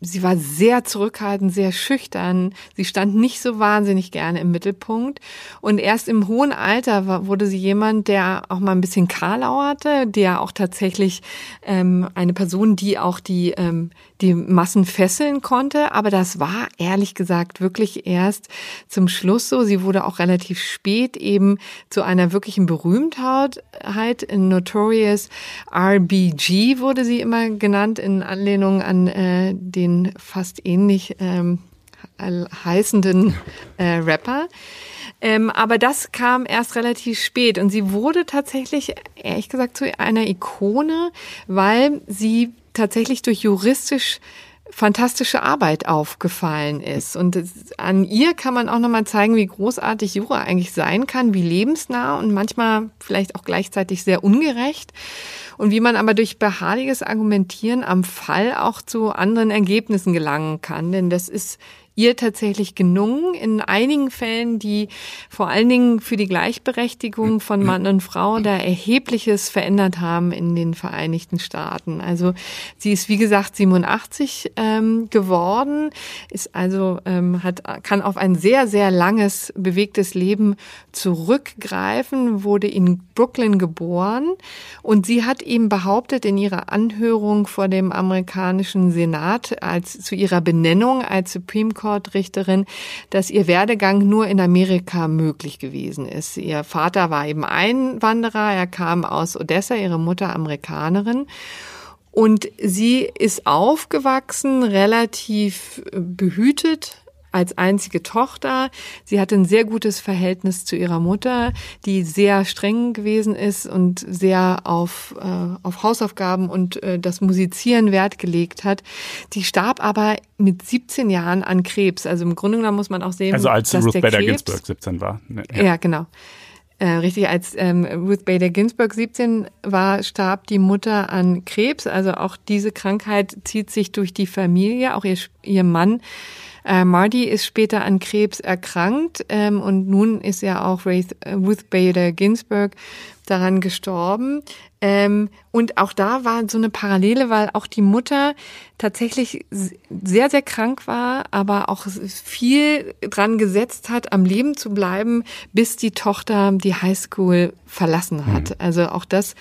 sie war sehr zurückhaltend, sehr schüchtern. Sie stand nicht so wahnsinnig gerne im Mittelpunkt. Und erst im hohen Alter wurde sie jemand, der auch mal ein bisschen karlauerte, der auch tatsächlich ähm, eine Person, die auch die ähm, die Massen fesseln konnte. Aber das war ehrlich gesagt wirklich erst zum Schluss so. Sie wurde auch relativ spät eben zu einer wirklichen Berühmtheit. In Notorious RBG wurde sie immer genannt in Anlehnung an äh, den fast ähnlich ähm, heißenden äh, Rapper. Ähm, aber das kam erst relativ spät und sie wurde tatsächlich, ehrlich gesagt, zu einer Ikone, weil sie tatsächlich durch juristisch fantastische Arbeit aufgefallen ist. Und an ihr kann man auch nochmal zeigen, wie großartig Jura eigentlich sein kann, wie lebensnah und manchmal vielleicht auch gleichzeitig sehr ungerecht. Und wie man aber durch beharrliches Argumentieren am Fall auch zu anderen Ergebnissen gelangen kann. Denn das ist ihr tatsächlich gelungen, in einigen Fällen, die vor allen Dingen für die Gleichberechtigung von Mann und Frau da erhebliches verändert haben in den Vereinigten Staaten. Also sie ist wie gesagt 87 ähm, geworden, ist also ähm, hat kann auf ein sehr sehr langes bewegtes Leben zurückgreifen, wurde in Brooklyn geboren und sie hat eben behauptet in ihrer Anhörung vor dem amerikanischen Senat als zu ihrer Benennung als Supreme Court-Richterin, dass ihr Werdegang nur in Amerika möglich gewesen ist. Ihr Vater war eben Einwanderer, er kam aus Odessa, ihre Mutter Amerikanerin. Und sie ist aufgewachsen, relativ behütet, als einzige Tochter. Sie hatte ein sehr gutes Verhältnis zu ihrer Mutter, die sehr streng gewesen ist und sehr auf, äh, auf Hausaufgaben und äh, das Musizieren Wert gelegt hat. Die starb aber mit 17 Jahren an Krebs. Also im Grunde genommen muss man auch sehen, also als dass Ruth der Bader Krebs, Ginsburg 17 war. Ja, ja genau. Äh, richtig, als ähm, Ruth Bader Ginsburg 17 war, starb die Mutter an Krebs. Also auch diese Krankheit zieht sich durch die Familie. Auch ihr, ihr Mann äh, Marty ist später an Krebs erkrankt ähm, und nun ist ja auch Ruth, äh, Ruth Bader Ginsburg daran gestorben. Ähm, und auch da war so eine Parallele, weil auch die Mutter tatsächlich sehr, sehr krank war, aber auch viel dran gesetzt hat, am Leben zu bleiben, bis die Tochter die Highschool verlassen hat. Mhm. Also auch das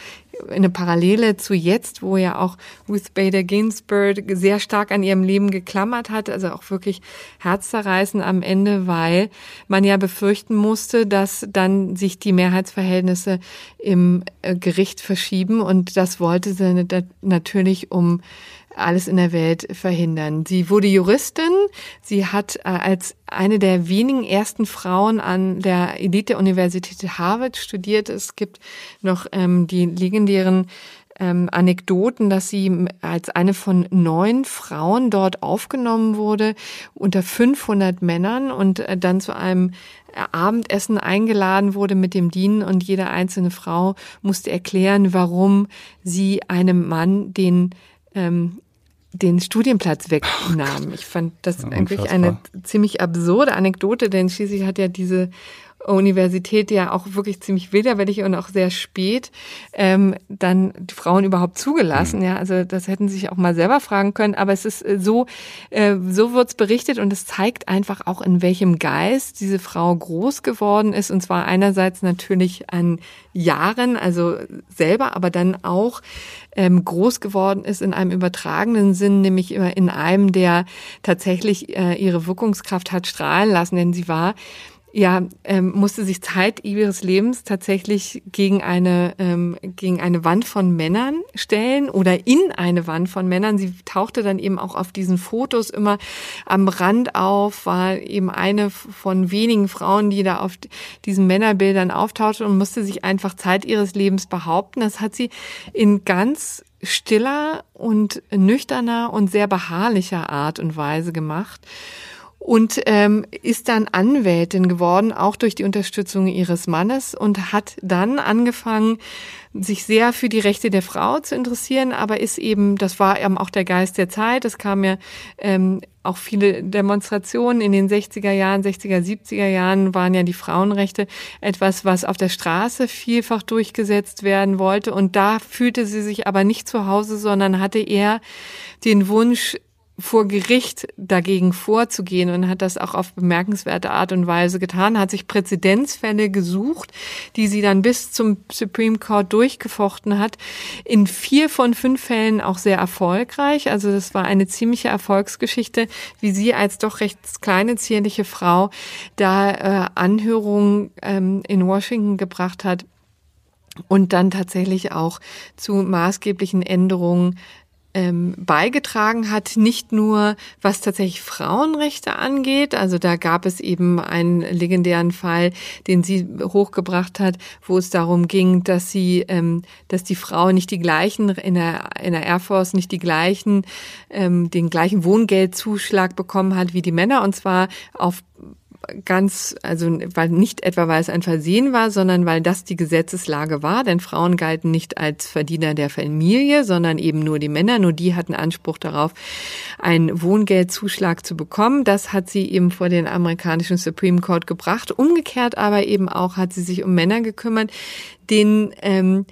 eine Parallele zu jetzt, wo ja auch Ruth Bader Ginsburg sehr stark an ihrem Leben geklammert hat, also auch wirklich herzzerreißen am Ende, weil man ja befürchten musste, dass dann sich die Mehrheitsverhältnisse im äh, Gericht verschieben. Und das wollte sie natürlich, um alles in der Welt verhindern. Sie wurde Juristin. Sie hat äh, als eine der wenigen ersten Frauen an der Elite-Universität Harvard studiert. Es gibt noch ähm, die legendären ähm, Anekdoten, dass sie als eine von neun Frauen dort aufgenommen wurde, unter 500 Männern und äh, dann zu einem Abendessen eingeladen wurde mit dem Dienen und jede einzelne Frau musste erklären, warum sie einem Mann den ähm, den Studienplatz wegnahm. Ich fand das ja, eigentlich eine ziemlich absurde Anekdote, denn schließlich hat ja diese Universität ja auch wirklich ziemlich widerwillig und auch sehr spät ähm, dann die Frauen überhaupt zugelassen. Mhm. Ja, also das hätten sie sich auch mal selber fragen können. Aber es ist äh, so, äh, so wird's berichtet und es zeigt einfach auch, in welchem Geist diese Frau groß geworden ist. Und zwar einerseits natürlich an Jahren, also selber, aber dann auch ähm, groß geworden ist in einem übertragenen Sinn, nämlich in einem, der tatsächlich äh, ihre Wirkungskraft hat strahlen lassen. Denn sie war ja, ähm, musste sich Zeit ihres Lebens tatsächlich gegen eine, ähm, gegen eine Wand von Männern stellen oder in eine Wand von Männern. Sie tauchte dann eben auch auf diesen Fotos immer am Rand auf, war eben eine von wenigen Frauen, die da auf diesen Männerbildern auftauchte und musste sich einfach Zeit ihres Lebens behaupten. Das hat sie in ganz stiller und nüchterner und sehr beharrlicher Art und Weise gemacht und ähm, ist dann Anwältin geworden, auch durch die Unterstützung ihres Mannes und hat dann angefangen, sich sehr für die Rechte der Frau zu interessieren, aber ist eben, das war eben auch der Geist der Zeit, es kam ja ähm, auch viele Demonstrationen in den 60er Jahren, 60er, 70er Jahren waren ja die Frauenrechte etwas, was auf der Straße vielfach durchgesetzt werden wollte. Und da fühlte sie sich aber nicht zu Hause, sondern hatte eher den Wunsch, vor Gericht dagegen vorzugehen und hat das auch auf bemerkenswerte Art und Weise getan, hat sich Präzedenzfälle gesucht, die sie dann bis zum Supreme Court durchgefochten hat. In vier von fünf Fällen auch sehr erfolgreich. Also das war eine ziemliche Erfolgsgeschichte, wie sie als doch recht kleine, zierliche Frau da äh, Anhörungen ähm, in Washington gebracht hat und dann tatsächlich auch zu maßgeblichen Änderungen ähm, beigetragen hat, nicht nur was tatsächlich Frauenrechte angeht, also da gab es eben einen legendären Fall, den sie hochgebracht hat, wo es darum ging, dass sie, ähm, dass die Frau nicht die gleichen in der in der Air Force nicht die gleichen ähm, den gleichen Wohngeldzuschlag bekommen hat wie die Männer und zwar auf ganz, also weil nicht etwa weil es ein Versehen war, sondern weil das die Gesetzeslage war, denn Frauen galten nicht als Verdiener der Familie, sondern eben nur die Männer, nur die hatten Anspruch darauf, einen Wohngeldzuschlag zu bekommen. Das hat sie eben vor den amerikanischen Supreme Court gebracht. Umgekehrt aber eben auch hat sie sich um Männer gekümmert, denen ähm,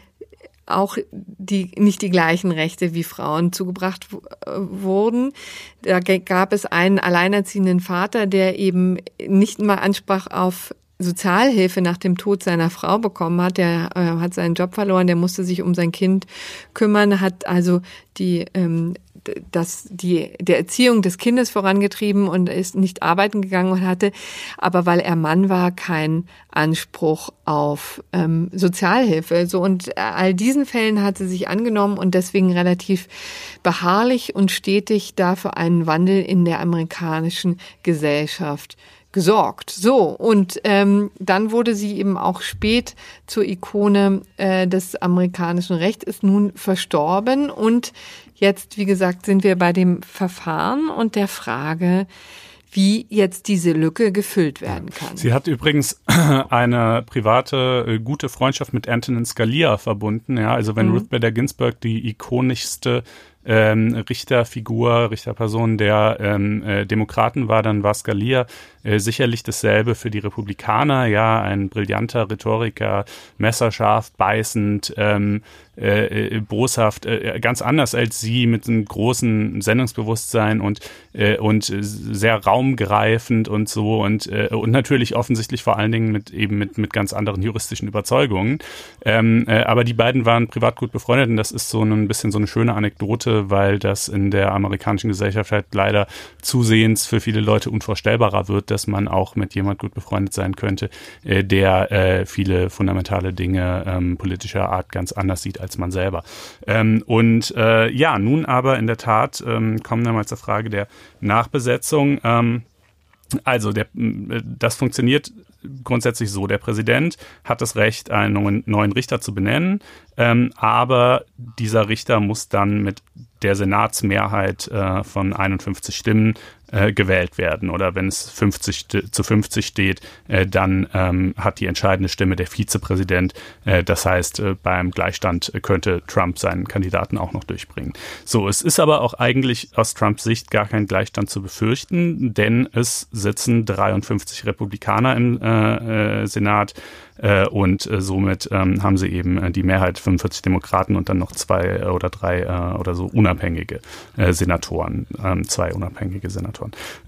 auch die nicht die gleichen Rechte wie Frauen zugebracht äh, wurden. Da gab es einen alleinerziehenden Vater, der eben nicht mal Ansprach auf Sozialhilfe nach dem Tod seiner Frau bekommen hat. Der äh, hat seinen Job verloren, der musste sich um sein Kind kümmern, hat also die ähm, das die der Erziehung des Kindes vorangetrieben und ist nicht arbeiten gegangen und hatte, aber weil er Mann war, keinen Anspruch auf ähm, Sozialhilfe. So und all diesen Fällen hat sie sich angenommen und deswegen relativ beharrlich und stetig dafür einen Wandel in der amerikanischen Gesellschaft gesorgt. So, und ähm, dann wurde sie eben auch spät zur Ikone äh, des amerikanischen Rechts, ist nun verstorben und Jetzt, wie gesagt, sind wir bei dem Verfahren und der Frage, wie jetzt diese Lücke gefüllt werden kann. Sie hat übrigens eine private, äh, gute Freundschaft mit Antonin Scalia verbunden. Ja, also wenn mhm. Ruth Bader Ginsburg die ikonischste ähm, Richterfigur, Richterperson der ähm, äh, Demokraten war, dann war Scalia äh, sicherlich dasselbe für die Republikaner. Ja, ein brillanter Rhetoriker, messerscharf, beißend, ähm, äh, äh, boshaft, äh, ganz anders als sie mit einem großen Sendungsbewusstsein und äh, und sehr raumgreifend und so und äh, und natürlich offensichtlich vor allen Dingen mit eben mit mit ganz anderen juristischen Überzeugungen. Ähm, äh, aber die beiden waren privat gut befreundet und das ist so ein bisschen so eine schöne Anekdote weil das in der amerikanischen Gesellschaft halt leider zusehends für viele Leute unvorstellbarer wird, dass man auch mit jemand gut befreundet sein könnte, äh, der äh, viele fundamentale Dinge ähm, politischer Art ganz anders sieht als man selber. Ähm, und äh, ja, nun aber in der Tat ähm, kommen wir mal zur Frage der Nachbesetzung. Ähm, also der, das funktioniert grundsätzlich so. Der Präsident hat das Recht, einen neuen Richter zu benennen, ähm, aber dieser Richter muss dann mit der Senatsmehrheit äh, von 51 Stimmen äh, gewählt werden. Oder wenn es 50 zu 50 steht, äh, dann ähm, hat die entscheidende Stimme der Vizepräsident. Äh, das heißt, äh, beim Gleichstand könnte Trump seinen Kandidaten auch noch durchbringen. So, es ist aber auch eigentlich aus Trumps Sicht gar kein Gleichstand zu befürchten, denn es sitzen 53 Republikaner im äh, äh, Senat äh, und äh, somit ähm, haben sie eben äh, die Mehrheit 45 Demokraten und dann noch zwei äh, oder drei äh, oder so unabhängige äh, Senatoren, ähm, zwei unabhängige Senatoren.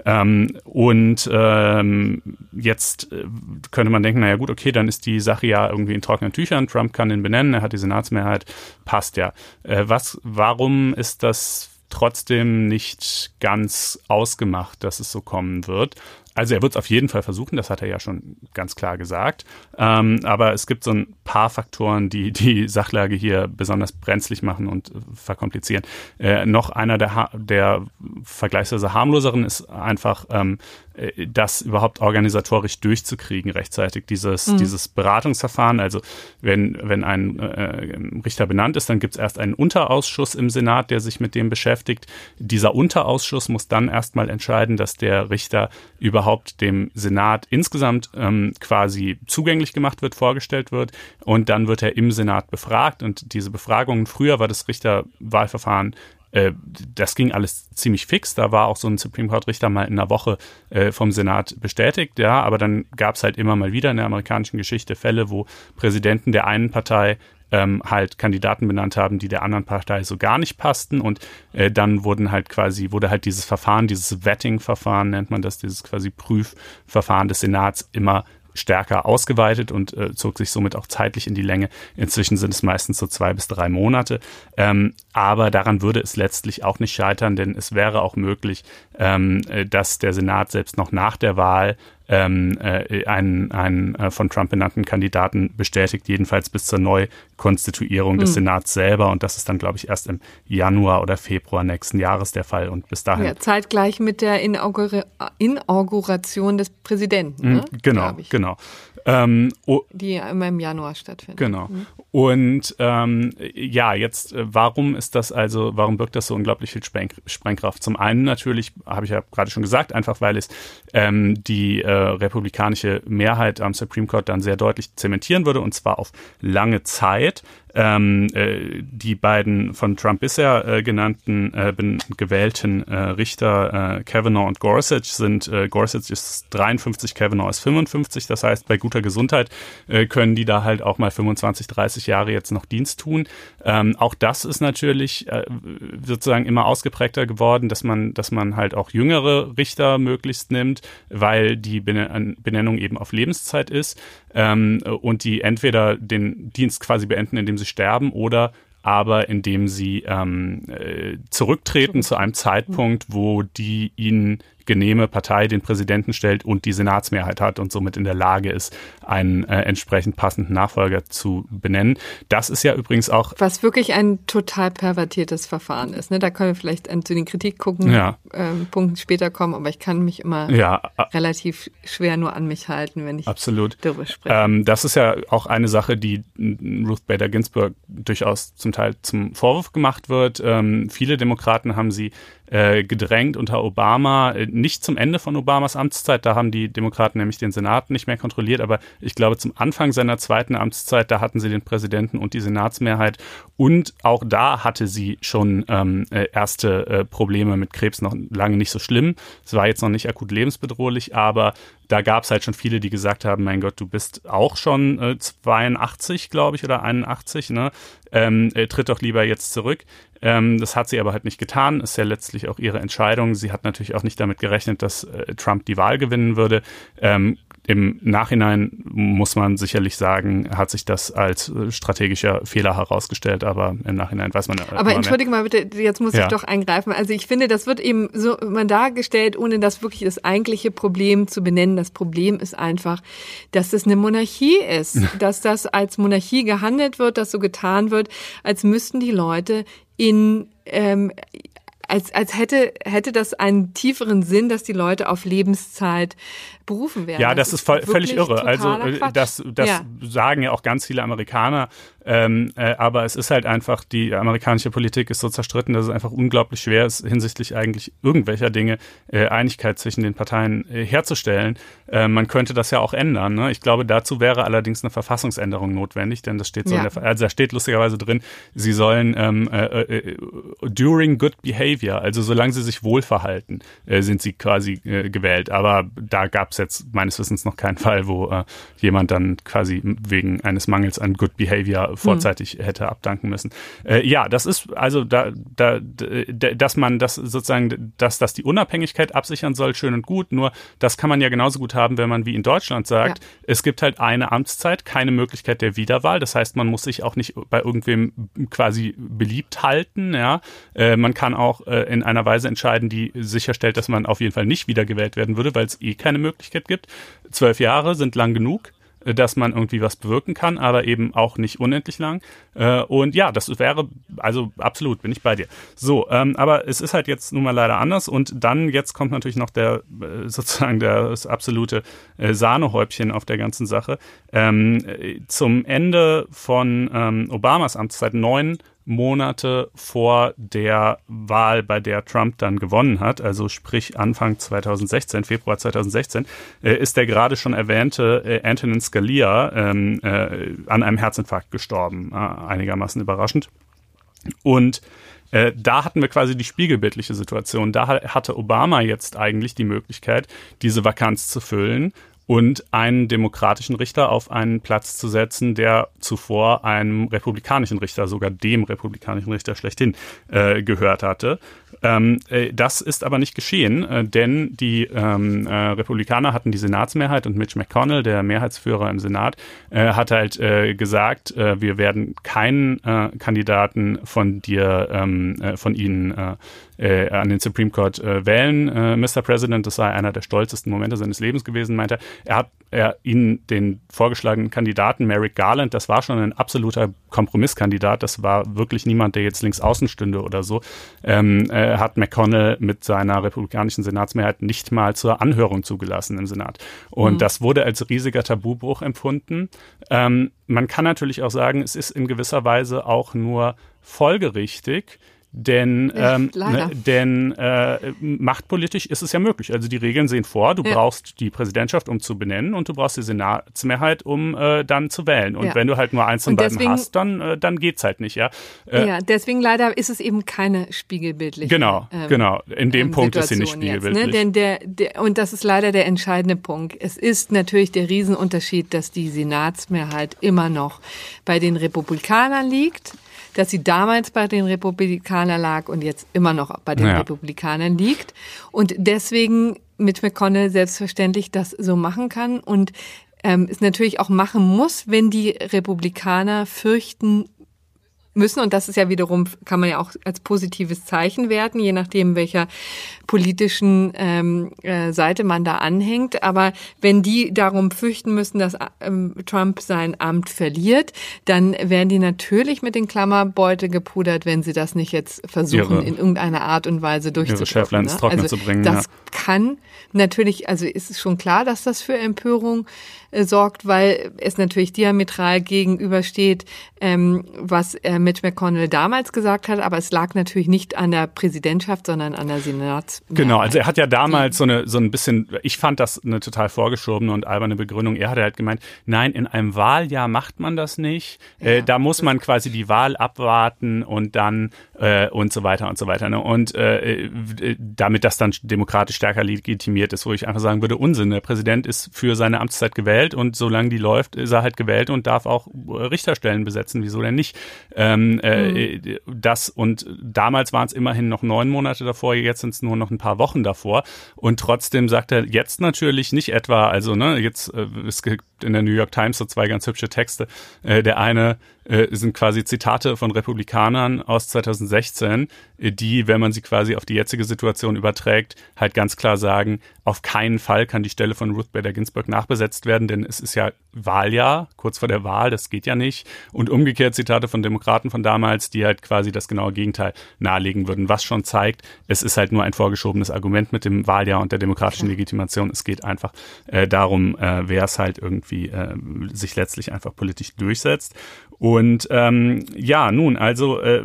Ähm, und ähm, jetzt äh, könnte man denken, naja gut, okay, dann ist die Sache ja irgendwie in trockenen Tüchern. Trump kann ihn benennen, er hat die Senatsmehrheit, passt ja. Äh, was, warum ist das trotzdem nicht ganz ausgemacht, dass es so kommen wird. Also er wird es auf jeden Fall versuchen, das hat er ja schon ganz klar gesagt. Ähm, aber es gibt so ein paar Faktoren, die die Sachlage hier besonders brenzlig machen und äh, verkomplizieren. Äh, noch einer der, der vergleichsweise harmloseren ist einfach ähm, äh, das überhaupt organisatorisch durchzukriegen rechtzeitig, dieses, mhm. dieses Beratungsverfahren. Also wenn, wenn ein äh, Richter benannt ist, dann gibt es erst einen Unterausschuss im Senat, der sich mit dem beschäftigt. Dieser Unterausschuss muss dann erstmal entscheiden, dass der Richter überhaupt dem Senat insgesamt ähm, quasi zugänglich gemacht wird, vorgestellt wird. Und dann wird er im Senat befragt. Und diese Befragungen, früher war das Richterwahlverfahren äh, das ging alles ziemlich fix. Da war auch so ein Supreme Court Richter mal in einer Woche äh, vom Senat bestätigt, ja, aber dann gab es halt immer mal wieder in der amerikanischen Geschichte Fälle, wo Präsidenten der einen Partei ähm, halt Kandidaten benannt haben, die der anderen Partei so gar nicht passten und äh, dann wurden halt quasi, wurde halt dieses Verfahren, dieses Vetting-Verfahren nennt man das, dieses quasi Prüfverfahren des Senats immer stärker ausgeweitet und äh, zog sich somit auch zeitlich in die Länge. Inzwischen sind es meistens so zwei bis drei Monate. Ähm, aber daran würde es letztlich auch nicht scheitern, denn es wäre auch möglich, ähm, äh, dass der Senat selbst noch nach der Wahl ähm, äh, einen, einen äh, von Trump benannten Kandidaten bestätigt, jedenfalls bis zur Neukonstituierung des mhm. Senats selber. Und das ist dann, glaube ich, erst im Januar oder Februar nächsten Jahres der Fall. Und bis dahin. Ja, zeitgleich mit der Inaugura Inauguration des Präsidenten. Ne? Mhm, genau, genau. Ähm, oh, die immer im Januar stattfindet. Genau. Mhm. Und ähm, ja, jetzt, äh, warum ist das also, warum birgt das so unglaublich viel Spreng Sprengkraft? Zum einen natürlich, habe ich ja gerade schon gesagt, einfach weil es ähm, die äh, republikanische Mehrheit am Supreme Court dann sehr deutlich zementieren würde und zwar auf lange Zeit. it Ähm, äh, die beiden von Trump bisher äh, genannten äh, gewählten äh, Richter äh, Kavanaugh und Gorsuch sind, äh, Gorsuch ist 53, Kavanaugh ist 55. Das heißt, bei guter Gesundheit können die da halt auch mal 25, 30 Jahre jetzt noch Dienst tun. Ähm, auch das ist natürlich sozusagen immer ausgeprägter geworden, dass man, dass man halt auch jüngere Richter möglichst nimmt, weil die Benennung eben auf Lebenszeit ist ähm, und die entweder den Dienst quasi beenden, indem sie sterben oder aber indem sie ähm, äh, zurücktreten zu einem Zeitpunkt, wo die ihnen genehme Partei den Präsidenten stellt und die Senatsmehrheit hat und somit in der Lage ist, einen äh, entsprechend passenden Nachfolger zu benennen. Das ist ja übrigens auch. Was wirklich ein total pervertiertes Verfahren ist. Ne? Da können wir vielleicht zu den Kritik gucken, ja. ähm, Punkten später kommen, aber ich kann mich immer ja. relativ schwer nur an mich halten, wenn ich Absolut. darüber spreche. Ähm, das ist ja auch eine Sache, die Ruth Bader Ginsburg durchaus zum Teil zum Vorwurf gemacht wird. Ähm, viele Demokraten haben sie äh, gedrängt unter Obama, äh, nicht zum Ende von Obamas Amtszeit, da haben die Demokraten nämlich den Senat nicht mehr kontrolliert, aber ich glaube zum Anfang seiner zweiten Amtszeit, da hatten sie den Präsidenten und die Senatsmehrheit und auch da hatte sie schon ähm, äh, erste äh, Probleme mit Krebs, noch lange nicht so schlimm. Es war jetzt noch nicht akut lebensbedrohlich, aber da gab es halt schon viele, die gesagt haben, mein Gott, du bist auch schon äh, 82, glaube ich, oder 81, ne? Ähm, äh, tritt doch lieber jetzt zurück. Ähm, das hat sie aber halt nicht getan. Ist ja letztlich auch ihre Entscheidung. Sie hat natürlich auch nicht damit gerechnet, dass äh, Trump die Wahl gewinnen würde. Ähm, im Nachhinein muss man sicherlich sagen, hat sich das als äh, strategischer Fehler herausgestellt, aber im Nachhinein weiß man. Aber entschuldige mal bitte, jetzt muss ja. ich doch eingreifen. Also ich finde, das wird eben so immer dargestellt, ohne das wirklich das eigentliche Problem zu benennen. Das Problem ist einfach, dass das eine Monarchie ist, dass das als Monarchie gehandelt wird, dass so getan wird, als müssten die Leute in ähm, als, als hätte, hätte das einen tieferen Sinn, dass die Leute auf Lebenszeit berufen werden. Ja, das, das ist, ist völlig irre. Also äh, das, das ja. sagen ja auch ganz viele Amerikaner. Ähm, äh, aber es ist halt einfach, die amerikanische Politik ist so zerstritten, dass es einfach unglaublich schwer ist, hinsichtlich eigentlich irgendwelcher Dinge äh, Einigkeit zwischen den Parteien äh, herzustellen. Äh, man könnte das ja auch ändern. Ne? Ich glaube, dazu wäre allerdings eine Verfassungsänderung notwendig, denn das steht so ja. in der, also da steht lustigerweise drin, sie sollen ähm, äh, during good behavior, also solange sie sich wohlverhalten, sind sie quasi gewählt. Aber da gab es jetzt meines Wissens noch keinen Fall, wo äh, jemand dann quasi wegen eines Mangels an Good Behavior vorzeitig hm. hätte abdanken müssen. Äh, ja, das ist also da, da, dass man das sozusagen, dass das die Unabhängigkeit absichern soll, schön und gut. Nur das kann man ja genauso gut haben, wenn man wie in Deutschland sagt, ja. es gibt halt eine Amtszeit, keine Möglichkeit der Wiederwahl. Das heißt, man muss sich auch nicht bei irgendwem quasi beliebt halten. Ja, äh, man kann auch äh, in einer Weise entscheiden, die sicherstellt, dass man auf jeden Fall nicht wiedergewählt werden würde, weil es eh keine Möglichkeit gibt. Zwölf Jahre sind lang genug äh, dass man irgendwie was bewirken kann, aber eben auch nicht unendlich lang. Äh, und ja, das wäre, also absolut, bin ich bei dir. So, ähm, aber es ist halt jetzt nun mal leider anders und dann jetzt kommt natürlich noch der äh, sozusagen das absolute Sahnehäubchen auf der ganzen Sache. Ähm, zum Ende von ähm, Obamas Amtszeit neun Monate vor der Wahl, bei der Trump dann gewonnen hat, also sprich Anfang 2016, Februar 2016, äh, ist der gerade schon erwähnte äh, Antonin Scalia ähm, äh, an einem Herzinfarkt gestorben, äh, einigermaßen überraschend. Und äh, da hatten wir quasi die spiegelbildliche Situation. Da hatte Obama jetzt eigentlich die Möglichkeit, diese Vakanz zu füllen und einen demokratischen Richter auf einen Platz zu setzen, der zuvor einem republikanischen Richter, sogar dem republikanischen Richter schlechthin, äh, gehört hatte. Ähm, äh, das ist aber nicht geschehen, äh, denn die ähm, äh, Republikaner hatten die Senatsmehrheit und Mitch McConnell, der Mehrheitsführer im Senat, äh, hat halt äh, gesagt, wir werden keinen Kandidaten von dir, ähm, von Ihnen an den Supreme Court wählen, Mr. President. Das sei einer der stolzesten Momente seines Lebens gewesen, meinte er. Er hat er ihn den vorgeschlagenen Kandidaten Merrick Garland, das war schon ein absoluter Kompromisskandidat, das war wirklich niemand, der jetzt links außen stünde oder so, ähm, äh, hat McConnell mit seiner republikanischen Senatsmehrheit nicht mal zur Anhörung zugelassen im Senat. Und mhm. das wurde als riesiger Tabubruch empfunden. Ähm, man kann natürlich auch sagen, es ist in gewisser Weise auch nur folgerichtig, denn, ähm, ne, denn äh, machtpolitisch ist es ja möglich. Also die Regeln sehen vor, du ja. brauchst die Präsidentschaft, um zu benennen, und du brauchst die Senatsmehrheit, um äh, dann zu wählen. Und ja. wenn du halt nur eins von beiden deswegen, hast, dann, äh, dann geht's halt nicht, ja. Äh, ja, deswegen leider ist es eben keine spiegelbildliche. Genau, ähm, genau. In dem ähm, Punkt Situation ist sie nicht spiegelbildlich. Jetzt, ne? Denn der, der, und das ist leider der entscheidende Punkt. Es ist natürlich der Riesenunterschied, dass die Senatsmehrheit immer noch bei den Republikanern liegt dass sie damals bei den Republikanern lag und jetzt immer noch bei den ja. Republikanern liegt. Und deswegen mit McConnell selbstverständlich das so machen kann und ähm, es natürlich auch machen muss, wenn die Republikaner fürchten müssen. Und das ist ja wiederum, kann man ja auch als positives Zeichen werten, je nachdem, welcher politischen ähm, äh, Seite man da anhängt. Aber wenn die darum fürchten müssen, dass ähm, Trump sein Amt verliert, dann werden die natürlich mit den Klammerbeutel gepudert, wenn sie das nicht jetzt versuchen, ihre, in irgendeiner Art und Weise durchzuführen. Ne? Also zu bringen. Das ja. kann natürlich, also ist es schon klar, dass das für Empörung äh, sorgt, weil es natürlich diametral gegenübersteht, ähm, was äh, Mitch McConnell damals gesagt hat, aber es lag natürlich nicht an der Präsidentschaft, sondern an der Senats. Genau, also er hat ja damals so eine so ein bisschen, ich fand das eine total vorgeschobene und alberne Begründung. Er hat halt gemeint, nein, in einem Wahljahr macht man das nicht. Äh, ja, da muss man quasi die Wahl abwarten und dann äh, und so weiter und so weiter. Ne? Und äh, äh damit das dann demokratisch stärker legitimiert ist, wo ich einfach sagen würde, Unsinn. Der Präsident ist für seine Amtszeit gewählt gewählt und solange die läuft, ist er halt gewählt und darf auch Richterstellen besetzen. Wieso denn nicht? Ähm, äh, mhm. Das und damals waren es immerhin noch neun Monate davor, jetzt sind es nur noch ein paar Wochen davor. Und trotzdem sagt er jetzt natürlich nicht etwa, also ne, jetzt äh, es gibt in der New York Times so zwei ganz hübsche Texte. Äh, der eine äh, sind quasi Zitate von Republikanern aus 2016, äh, die, wenn man sie quasi auf die jetzige Situation überträgt, halt ganz klar sagen, auf keinen Fall kann die Stelle von Ruth Bader Ginsburg nachbesetzt werden, denn es ist ja Wahljahr, kurz vor der Wahl, das geht ja nicht. Und umgekehrt Zitate von Demokraten von damals, die halt quasi das genaue Gegenteil nahelegen würden, was schon zeigt, es ist halt nur ein vorgeschobenes Argument mit dem Wahljahr und der demokratischen Legitimation. Es geht einfach äh, darum, äh, wer es halt irgendwie äh, sich letztlich einfach politisch durchsetzt. Und ähm, ja, nun, also äh,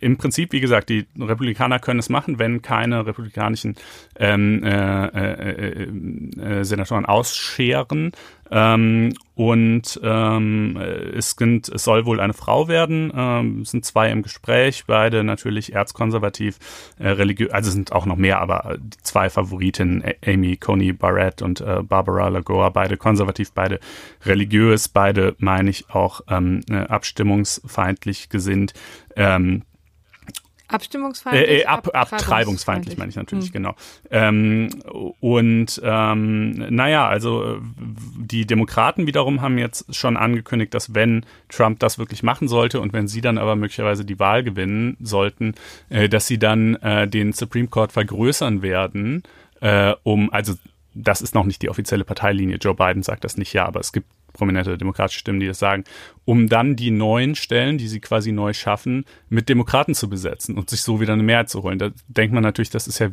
im Prinzip, wie gesagt, die Republikaner können es machen, wenn keine republikanischen ähm, äh, äh, äh, Senatoren ausscheren. Ähm, und ähm, es, sind, es soll wohl eine Frau werden. Ähm, es sind zwei im Gespräch, beide natürlich erzkonservativ, äh, religiös, also sind auch noch mehr, aber die zwei Favoritinnen, Amy Coney Barrett und äh, Barbara Lagoa, beide konservativ, beide religiös, beide meine ich auch ähm, äh, abstimmungsfeindlich gesinnt. Ähm, Abstimmungsfeindlich? Äh, äh, ab, abtreibungsfeindlich meine ich natürlich, hm. genau. Ähm, und ähm, naja, also die Demokraten wiederum haben jetzt schon angekündigt, dass wenn Trump das wirklich machen sollte und wenn sie dann aber möglicherweise die Wahl gewinnen sollten, äh, dass sie dann äh, den Supreme Court vergrößern werden, äh, um, also das ist noch nicht die offizielle Parteilinie. Joe Biden sagt das nicht, ja, aber es gibt prominente demokratische Stimmen, die das sagen, um dann die neuen Stellen, die sie quasi neu schaffen, mit Demokraten zu besetzen und sich so wieder eine Mehrheit zu holen. Da denkt man natürlich, das ist ja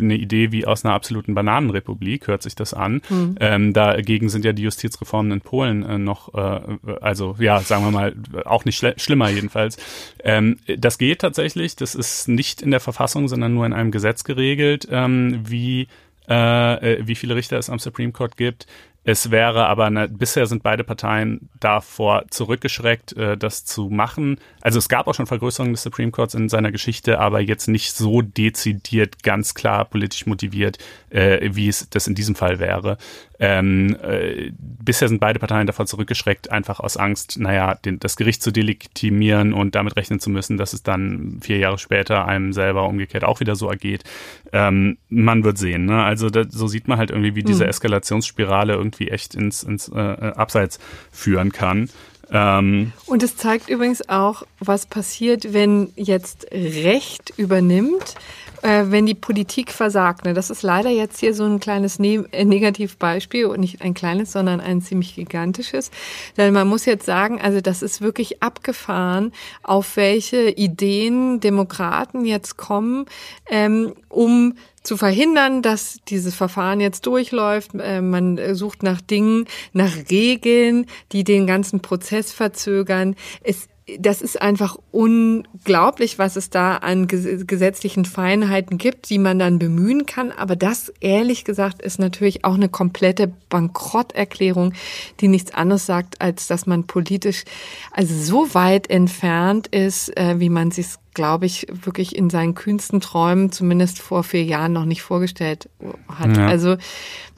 eine Idee wie aus einer absoluten Bananenrepublik, hört sich das an. Mhm. Ähm, dagegen sind ja die Justizreformen in Polen äh, noch, äh, also ja, sagen wir mal, auch nicht schlimmer jedenfalls. Ähm, das geht tatsächlich, das ist nicht in der Verfassung, sondern nur in einem Gesetz geregelt, ähm, wie äh, äh wie viele Richter es am Supreme Court gibt. Es wäre aber, eine, bisher sind beide Parteien davor zurückgeschreckt, äh, das zu machen. Also es gab auch schon Vergrößerungen des Supreme Courts in seiner Geschichte, aber jetzt nicht so dezidiert, ganz klar politisch motiviert, äh, wie es das in diesem Fall wäre. Ähm, äh, bisher sind beide Parteien davor zurückgeschreckt, einfach aus Angst, naja, den, das Gericht zu delegitimieren und damit rechnen zu müssen, dass es dann vier Jahre später einem selber umgekehrt auch wieder so ergeht. Ähm, man wird sehen. Ne? Also da, so sieht man halt irgendwie, wie diese mhm. Eskalationsspirale irgendwie echt ins, ins äh, Abseits führen kann. Ähm, und es zeigt übrigens auch, was passiert, wenn jetzt Recht übernimmt äh, wenn die Politik versagt. Ne? Das ist leider jetzt hier so ein kleines ne äh, Negativbeispiel und nicht ein kleines, sondern ein ziemlich gigantisches. Denn man muss jetzt sagen, also das ist wirklich abgefahren, auf welche Ideen Demokraten jetzt kommen, ähm, um zu verhindern, dass dieses Verfahren jetzt durchläuft. Äh, man sucht nach Dingen, nach Regeln, die den ganzen Prozess verzögern. Es das ist einfach unglaublich, was es da an gesetzlichen Feinheiten gibt, die man dann bemühen kann. Aber das, ehrlich gesagt, ist natürlich auch eine komplette Bankrotterklärung, die nichts anderes sagt, als dass man politisch also so weit entfernt ist, äh, wie man sich glaube ich, wirklich in seinen kühnsten Träumen, zumindest vor vier Jahren, noch nicht vorgestellt hat. Ja. Also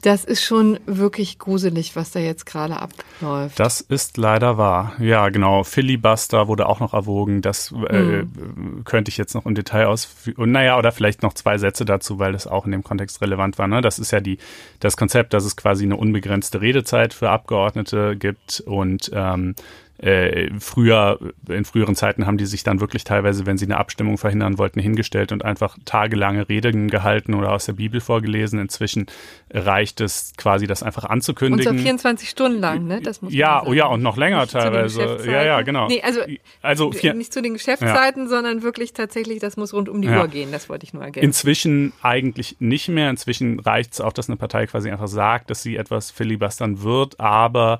das ist schon wirklich gruselig, was da jetzt gerade abläuft. Das ist leider wahr. Ja, genau. Filibuster wurde auch noch erwogen. Das äh, hm. könnte ich jetzt noch im Detail ausführen. Naja, oder vielleicht noch zwei Sätze dazu, weil das auch in dem Kontext relevant war. Ne? Das ist ja die, das Konzept, dass es quasi eine unbegrenzte Redezeit für Abgeordnete gibt und ähm, äh, früher, in früheren Zeiten haben die sich dann wirklich teilweise, wenn sie eine Abstimmung verhindern wollten, hingestellt und einfach tagelange Reden gehalten oder aus der Bibel vorgelesen. Inzwischen reicht es quasi, das einfach anzukündigen. Und so 24 Stunden lang, ne? Das muss ja, oh ja, und noch länger nicht teilweise. Ja, ja, genau. Nee, also, also vier, nicht zu den Geschäftszeiten, ja. sondern wirklich tatsächlich, das muss rund um die ja. Uhr gehen. Das wollte ich nur ergänzen. Inzwischen eigentlich nicht mehr. Inzwischen reicht es auch, dass eine Partei quasi einfach sagt, dass sie etwas filibustern wird, aber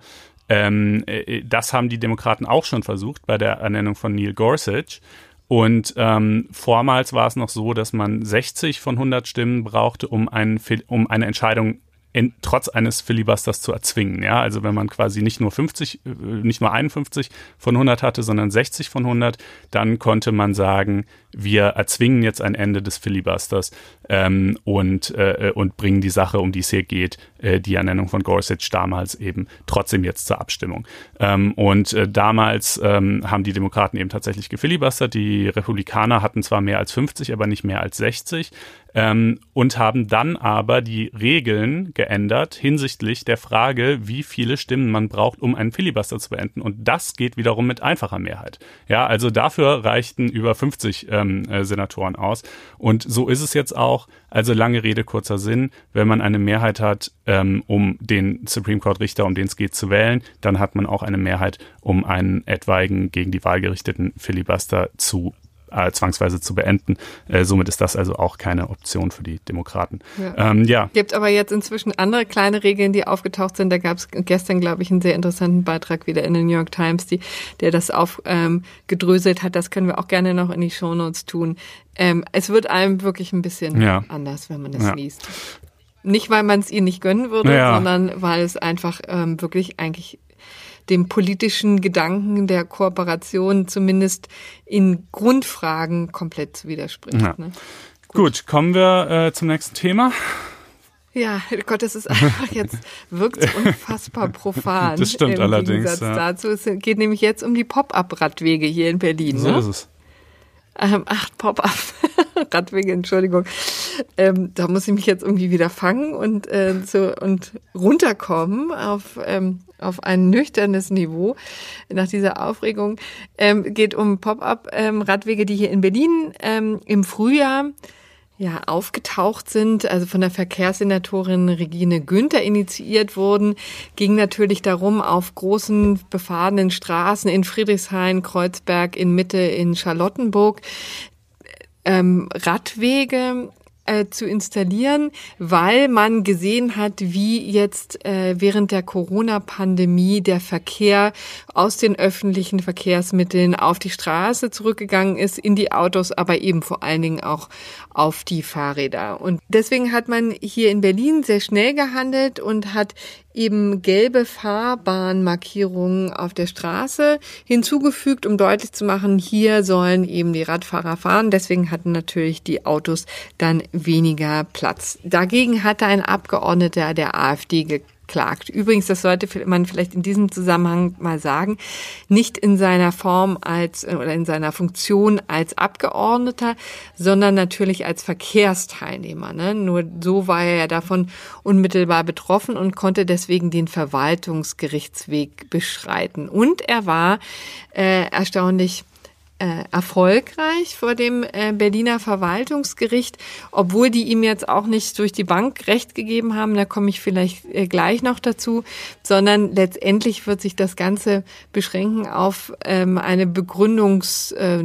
ähm, äh, das haben die Demokraten auch schon versucht bei der Ernennung von Neil Gorsuch. Und ähm, vormals war es noch so, dass man 60 von 100 Stimmen brauchte, um, einen, um eine Entscheidung in, trotz eines Filibusters zu erzwingen. Ja, also wenn man quasi nicht nur 50, äh, nicht nur 51 von 100 hatte, sondern 60 von 100, dann konnte man sagen, wir erzwingen jetzt ein Ende des Filibusters ähm, und, äh, und bringen die Sache, um die es hier geht, äh, die Ernennung von Gorsuch damals eben trotzdem jetzt zur Abstimmung. Ähm, und äh, damals ähm, haben die Demokraten eben tatsächlich gefilibustert. Die Republikaner hatten zwar mehr als 50, aber nicht mehr als 60 ähm, und haben dann aber die Regeln geändert hinsichtlich der Frage, wie viele Stimmen man braucht, um einen Filibuster zu beenden. Und das geht wiederum mit einfacher Mehrheit. Ja, also dafür reichten über 50 ähm, äh, Senatoren aus. Und so ist es jetzt auch. Also lange Rede, kurzer Sinn. Wenn man eine Mehrheit hat, ähm, um den Supreme Court Richter, um den es geht, zu wählen, dann hat man auch eine Mehrheit, um einen etwaigen gegen die Wahl gerichteten Filibuster zu äh, zwangsweise zu beenden. Äh, somit ist das also auch keine Option für die Demokraten. Ja. Ähm, ja. Gibt aber jetzt inzwischen andere kleine Regeln, die aufgetaucht sind. Da gab es gestern, glaube ich, einen sehr interessanten Beitrag wieder in der New York Times, die, der das aufgedröselt ähm, hat. Das können wir auch gerne noch in die Shownotes tun. Ähm, es wird einem wirklich ein bisschen ja. anders, wenn man das ja. liest. Nicht, weil man es ihnen nicht gönnen würde, ja. sondern weil es einfach ähm, wirklich eigentlich dem politischen Gedanken der Kooperation zumindest in Grundfragen komplett widerspricht. Ja. Ne? Gut. Gut. kommen wir äh, zum nächsten Thema. Ja, Gott, das ist einfach jetzt, wirkt unfassbar profan. Das stimmt im allerdings. Ja. dazu. Es geht nämlich jetzt um die Pop-Up-Radwege hier in Berlin. So ne? ist es. Ähm, ach, Pop-Up. Radwege, Entschuldigung. Ähm, da muss ich mich jetzt irgendwie wieder fangen und, äh, so, und runterkommen auf, ähm, auf ein nüchternes Niveau nach dieser Aufregung. Ähm, geht um Pop-Up-Radwege, ähm, die hier in Berlin ähm, im Frühjahr ja, aufgetaucht sind, also von der Verkehrssenatorin Regine Günther initiiert wurden, ging natürlich darum, auf großen befahrenen Straßen in Friedrichshain, Kreuzberg, in Mitte, in Charlottenburg ähm, Radwege äh, zu installieren, weil man gesehen hat, wie jetzt äh, während der Corona-Pandemie der Verkehr aus den öffentlichen Verkehrsmitteln auf die Straße zurückgegangen ist, in die Autos, aber eben vor allen Dingen auch auf die Fahrräder. Und deswegen hat man hier in Berlin sehr schnell gehandelt und hat eben gelbe Fahrbahnmarkierungen auf der Straße hinzugefügt, um deutlich zu machen, hier sollen eben die Radfahrer fahren. Deswegen hatten natürlich die Autos dann weniger Platz. Dagegen hatte ein Abgeordneter der AfD klagt. Übrigens, das sollte man vielleicht in diesem Zusammenhang mal sagen, nicht in seiner Form als äh, oder in seiner Funktion als Abgeordneter, sondern natürlich als Verkehrsteilnehmer. Ne? Nur so war er ja davon unmittelbar betroffen und konnte deswegen den Verwaltungsgerichtsweg beschreiten. Und er war äh, erstaunlich äh, erfolgreich vor dem äh, Berliner Verwaltungsgericht, obwohl die ihm jetzt auch nicht durch die Bank Recht gegeben haben, da komme ich vielleicht äh, gleich noch dazu, sondern letztendlich wird sich das Ganze beschränken auf ähm, eine Begründungs, äh,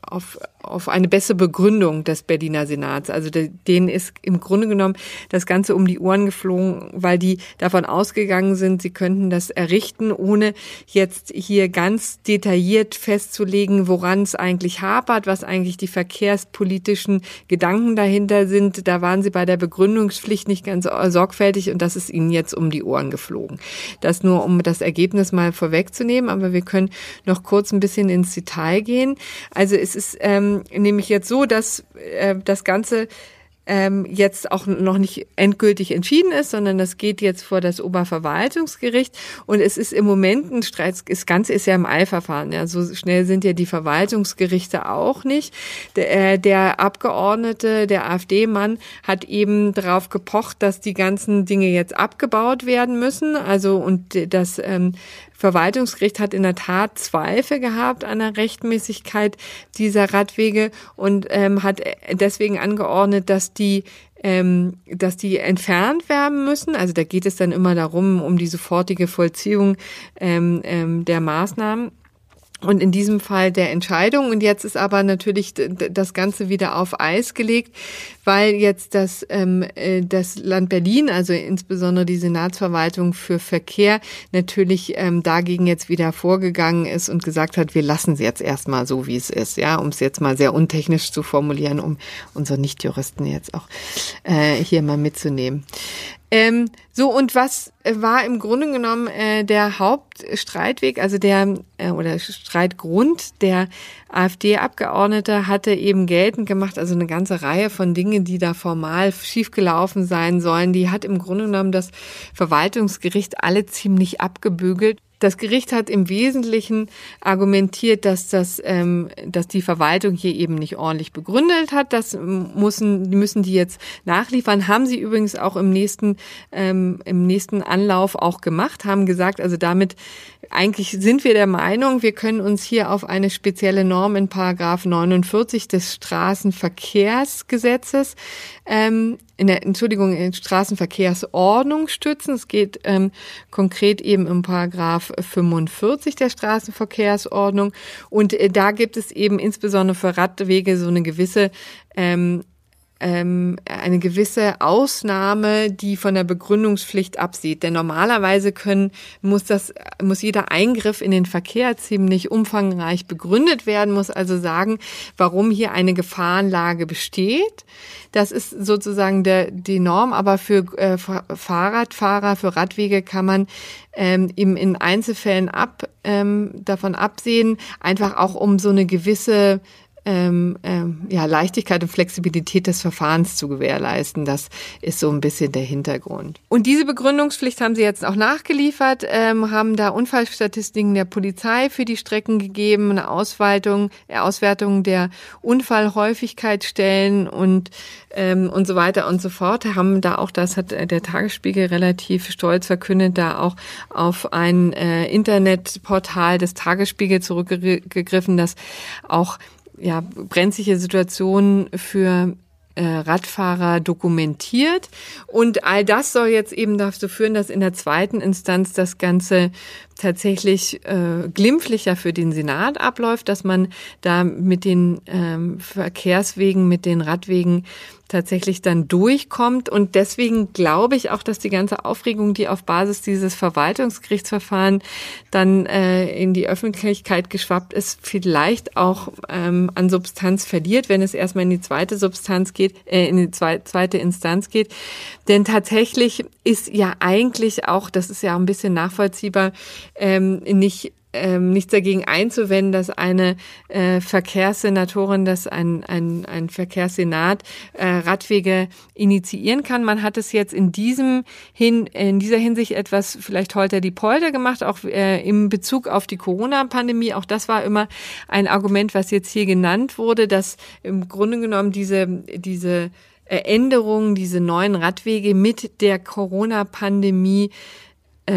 auf, auf eine bessere Begründung des Berliner Senats. Also de, denen ist im Grunde genommen das Ganze um die Ohren geflogen, weil die davon ausgegangen sind, sie könnten das errichten, ohne jetzt hier ganz detailliert festzulegen, festlegen, woran es eigentlich hapert, was eigentlich die verkehrspolitischen Gedanken dahinter sind. Da waren sie bei der Begründungspflicht nicht ganz sorgfältig und das ist ihnen jetzt um die Ohren geflogen. Das nur, um das Ergebnis mal vorwegzunehmen, aber wir können noch kurz ein bisschen ins Detail gehen. Also es ist ähm, nämlich jetzt so, dass äh, das Ganze ähm, jetzt auch noch nicht endgültig entschieden ist, sondern das geht jetzt vor das Oberverwaltungsgericht. Und es ist im Moment ein Streit, das Ganze ist ja im Eilverfahren, ja, so schnell sind ja die Verwaltungsgerichte auch nicht. Der, äh, der Abgeordnete, der AfD-Mann hat eben darauf gepocht, dass die ganzen Dinge jetzt abgebaut werden müssen, also und das ähm, Verwaltungsgericht hat in der Tat Zweifel gehabt an der Rechtmäßigkeit dieser Radwege und ähm, hat deswegen angeordnet, dass die ähm, dass die entfernt werden müssen. Also da geht es dann immer darum, um die sofortige Vollziehung ähm, ähm, der Maßnahmen und in diesem Fall der Entscheidung. Und jetzt ist aber natürlich das Ganze wieder auf Eis gelegt, weil jetzt das, ähm, äh, das Land Berlin, also insbesondere die Senatsverwaltung für Verkehr, natürlich ähm, dagegen jetzt wieder vorgegangen ist und gesagt hat, wir lassen es jetzt erstmal so, wie es ist, ja, um es jetzt mal sehr untechnisch zu formulieren, um unsere Nichtjuristen jetzt auch äh, hier mal mitzunehmen. Ähm, so, und was war im Grunde genommen äh, der Hauptstreitweg, also der äh, oder Streitgrund der AfD-Abgeordnete hatte eben geltend gemacht, also eine ganze Reihe von Dingen, die da formal schiefgelaufen sein sollen. Die hat im Grunde genommen das Verwaltungsgericht alle ziemlich abgebügelt. Das Gericht hat im Wesentlichen argumentiert, dass das, ähm, dass die Verwaltung hier eben nicht ordentlich begründet hat. Das müssen, müssen die jetzt nachliefern. Haben sie übrigens auch im nächsten, ähm, im nächsten Anlauf auch gemacht, haben gesagt, also damit eigentlich sind wir der Meinung, wir können uns hier auf eine spezielle Norm in Paragraph 49 des Straßenverkehrsgesetzes ähm, in der Entschuldigung in Straßenverkehrsordnung stützen. Es geht ähm, konkret eben im Paragraph 45 der Straßenverkehrsordnung und äh, da gibt es eben insbesondere für Radwege so eine gewisse ähm, ähm, eine gewisse Ausnahme, die von der Begründungspflicht absieht. Denn normalerweise können, muss das, muss jeder Eingriff in den Verkehr ziemlich umfangreich begründet werden, muss also sagen, warum hier eine Gefahrenlage besteht. Das ist sozusagen der, die Norm, aber für äh, Fahrradfahrer, für Radwege kann man ähm, eben in Einzelfällen ab, ähm, davon absehen, einfach auch um so eine gewisse ähm, ähm, ja, Leichtigkeit und Flexibilität des Verfahrens zu gewährleisten. Das ist so ein bisschen der Hintergrund. Und diese Begründungspflicht haben sie jetzt auch nachgeliefert, ähm, haben da Unfallstatistiken der Polizei für die Strecken gegeben, eine Ausweitung, äh, Auswertung der Unfallhäufigkeitsstellen und ähm, und so weiter und so fort. Haben da auch, das hat der Tagesspiegel relativ stolz verkündet, da auch auf ein äh, Internetportal des Tagesspiegel zurückgegriffen, das auch ja, brenzliche Situationen für äh, Radfahrer dokumentiert. Und all das soll jetzt eben dazu führen, dass in der zweiten Instanz das Ganze tatsächlich äh, glimpflicher für den Senat abläuft, dass man da mit den ähm, Verkehrswegen, mit den Radwegen tatsächlich dann durchkommt. Und deswegen glaube ich auch, dass die ganze Aufregung, die auf Basis dieses Verwaltungsgerichtsverfahren dann äh, in die Öffentlichkeit geschwappt ist, vielleicht auch ähm, an Substanz verliert, wenn es erstmal in die zweite Substanz geht, äh, in die zwe zweite Instanz geht. Denn tatsächlich ist ja eigentlich auch, das ist ja auch ein bisschen nachvollziehbar, ähm, nicht ähm, nichts dagegen einzuwenden, dass eine äh, Verkehrssenatorin, dass ein, ein, ein Verkehrssenat äh, Radwege initiieren kann. Man hat es jetzt in diesem hin, in dieser Hinsicht etwas vielleicht holter die Polter gemacht, auch äh, im Bezug auf die Corona-Pandemie. Auch das war immer ein Argument, was jetzt hier genannt wurde, dass im Grunde genommen diese, diese Änderungen, diese neuen Radwege mit der Corona-Pandemie äh,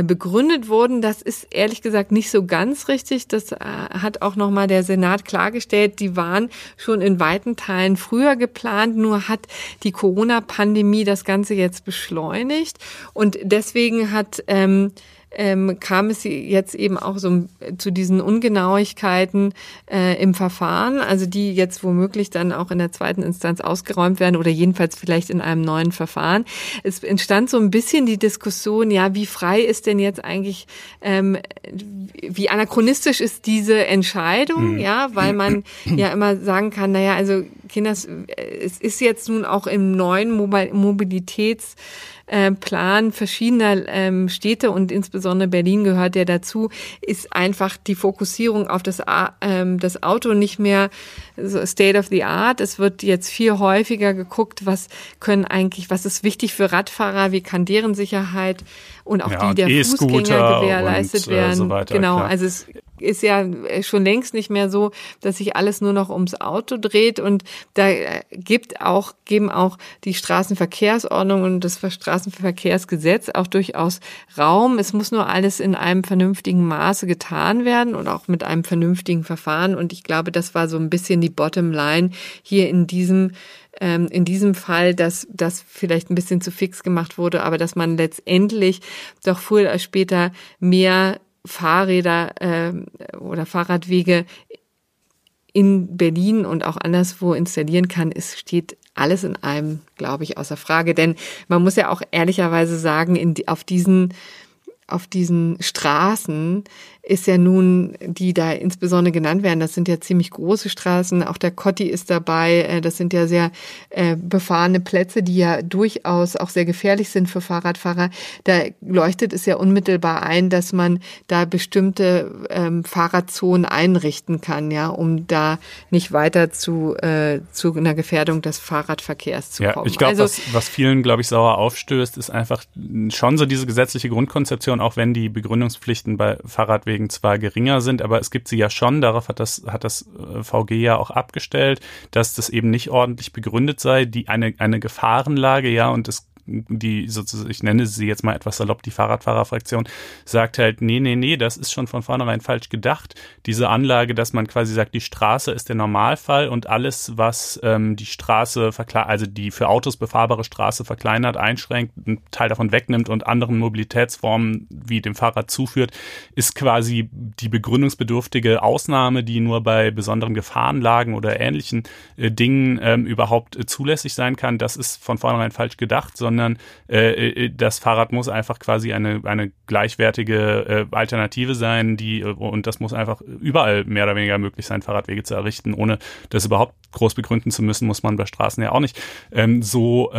begründet wurden. Das ist ehrlich gesagt nicht so ganz richtig. Das äh, hat auch nochmal der Senat klargestellt. Die waren schon in weiten Teilen früher geplant, nur hat die Corona-Pandemie das Ganze jetzt beschleunigt. Und deswegen hat ähm, ähm, kam es jetzt eben auch so zu diesen Ungenauigkeiten äh, im Verfahren, also die jetzt womöglich dann auch in der zweiten Instanz ausgeräumt werden oder jedenfalls vielleicht in einem neuen Verfahren. Es entstand so ein bisschen die Diskussion, ja, wie frei ist denn jetzt eigentlich, ähm, wie anachronistisch ist diese Entscheidung, mhm. ja, weil man ja immer sagen kann, naja, also Kinder, es ist jetzt nun auch im neuen Mobilitäts äh, Plan verschiedener ähm, Städte und insbesondere Berlin gehört ja dazu, ist einfach die Fokussierung auf das, ähm, das Auto nicht mehr so State of the Art. Es wird jetzt viel häufiger geguckt, was können eigentlich, was ist wichtig für Radfahrer, wie kann deren Sicherheit und auch ja, die der e Fußgänger gewährleistet und, werden. Äh, so weiter, genau, klar. also es ist ja äh, schon längst nicht mehr so, dass sich alles nur noch ums Auto dreht und da äh, gibt auch, geben auch die Straßenverkehrsordnung und das Straßenverkehrsgesetz auch durchaus Raum. Es muss nur alles in einem vernünftigen Maße getan werden und auch mit einem vernünftigen Verfahren und ich glaube, das war so ein bisschen die Bottomline hier in diesem ähm, in diesem Fall, dass das vielleicht ein bisschen zu fix gemacht wurde, aber dass man letztendlich doch früher oder später mehr Fahrräder äh, oder Fahrradwege in Berlin und auch anderswo installieren kann, es steht alles in einem, glaube ich, außer Frage. Denn man muss ja auch ehrlicherweise sagen, in, auf diesen auf diesen Straßen ist ja nun, die da insbesondere genannt werden, das sind ja ziemlich große Straßen. Auch der Kotti ist dabei. Äh, das sind ja sehr äh, befahrene Plätze, die ja durchaus auch sehr gefährlich sind für Fahrradfahrer. Da leuchtet es ja unmittelbar ein, dass man da bestimmte ähm, Fahrradzonen einrichten kann, ja, um da nicht weiter zu, äh, zu einer Gefährdung des Fahrradverkehrs zu ja, kommen. Ich glaube, also, was, was vielen, glaube ich, sauer aufstößt, ist einfach schon so diese gesetzliche Grundkonzeption, auch wenn die Begründungspflichten bei Fahrradwegen zwar geringer sind, aber es gibt sie ja schon, darauf hat das, hat das äh, VG ja auch abgestellt, dass das eben nicht ordentlich begründet sei, die eine, eine Gefahrenlage, ja, und es die sozusagen, ich nenne sie jetzt mal etwas salopp, die Fahrradfahrerfraktion, sagt halt, nee, nee, nee, das ist schon von vornherein falsch gedacht. Diese Anlage, dass man quasi sagt, die Straße ist der Normalfall und alles, was ähm, die Straße also die für Autos befahrbare Straße verkleinert, einschränkt, einen Teil davon wegnimmt und anderen Mobilitätsformen wie dem Fahrrad zuführt, ist quasi die begründungsbedürftige Ausnahme, die nur bei besonderen Gefahrenlagen oder ähnlichen äh, Dingen ähm, überhaupt äh, zulässig sein kann. Das ist von vornherein falsch gedacht, sondern sondern äh, äh, das Fahrrad muss einfach quasi eine, eine gleichwertige äh, Alternative sein, die und das muss einfach überall mehr oder weniger möglich sein, Fahrradwege zu errichten, ohne das überhaupt groß begründen zu müssen, muss man bei Straßen ja auch nicht. Ähm, so,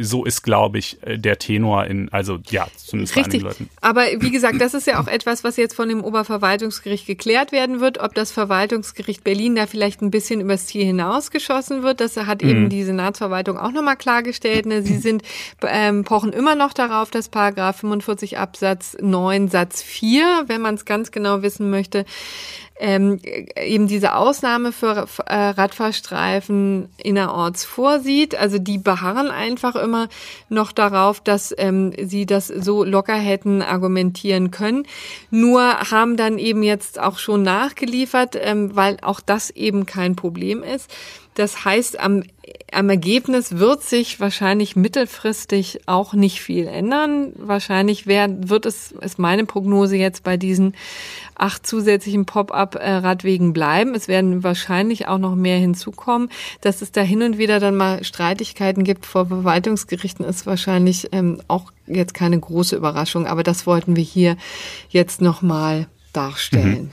so ist, glaube ich, der Tenor in, also ja, zumindest Richtig. bei Leuten. Aber wie gesagt, das ist ja auch etwas, was jetzt von dem Oberverwaltungsgericht geklärt werden wird, ob das Verwaltungsgericht Berlin da vielleicht ein bisschen übers Ziel hinausgeschossen wird. Das hat eben mhm. die Senatsverwaltung auch nochmal klargestellt. Ne? Sie sind ähm, pochen immer noch darauf, dass Paragraph 45 Absatz 9 Satz 4, wenn man es ganz genau wissen möchte, ähm, eben diese Ausnahme für äh, Radfahrstreifen innerorts vorsieht. Also die beharren einfach immer noch darauf, dass ähm, sie das so locker hätten argumentieren können. Nur haben dann eben jetzt auch schon nachgeliefert, ähm, weil auch das eben kein Problem ist. Das heißt, am, am Ergebnis wird sich wahrscheinlich mittelfristig auch nicht viel ändern. Wahrscheinlich wär, wird es, ist meine Prognose jetzt bei diesen acht zusätzlichen Pop-up-Radwegen bleiben. Es werden wahrscheinlich auch noch mehr hinzukommen. Dass es da hin und wieder dann mal Streitigkeiten gibt vor Verwaltungsgerichten, ist wahrscheinlich ähm, auch jetzt keine große Überraschung. Aber das wollten wir hier jetzt nochmal darstellen. Mhm.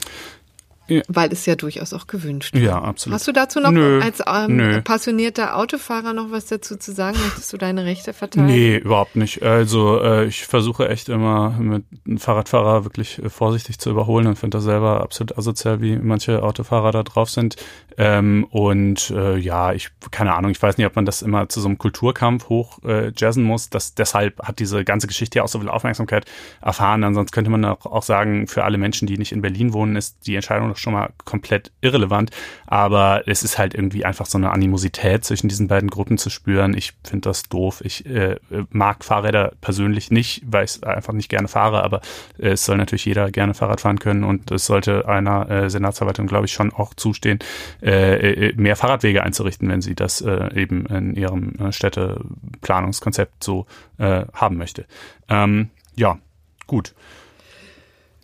Ja. Weil es ja durchaus auch gewünscht wird. Ja, absolut. Hast du dazu noch Nö. als ähm, passionierter Autofahrer noch was dazu zu sagen? Möchtest du deine Rechte verteidigen? Nee, überhaupt nicht. Also äh, ich versuche echt immer mit einem Fahrradfahrer wirklich äh, vorsichtig zu überholen und finde das selber absolut asozial, wie manche Autofahrer da drauf sind. Ähm, und äh, ja, ich, keine Ahnung, ich weiß nicht, ob man das immer zu so einem Kulturkampf hoch äh, jazzen muss. Das, deshalb hat diese ganze Geschichte ja auch so viel Aufmerksamkeit erfahren. Ansonsten könnte man auch, auch sagen, für alle Menschen, die nicht in Berlin wohnen, ist die Entscheidung schon mal komplett irrelevant. Aber es ist halt irgendwie einfach so eine Animosität zwischen diesen beiden Gruppen zu spüren. Ich finde das doof. Ich äh, mag Fahrräder persönlich nicht, weil ich einfach nicht gerne fahre, aber äh, es soll natürlich jeder gerne Fahrrad fahren können und es sollte einer äh, Senatsverwaltung, glaube ich, schon auch zustehen, äh, äh, mehr Fahrradwege einzurichten, wenn sie das äh, eben in ihrem äh, Städteplanungskonzept so äh, haben möchte. Ähm, ja, gut.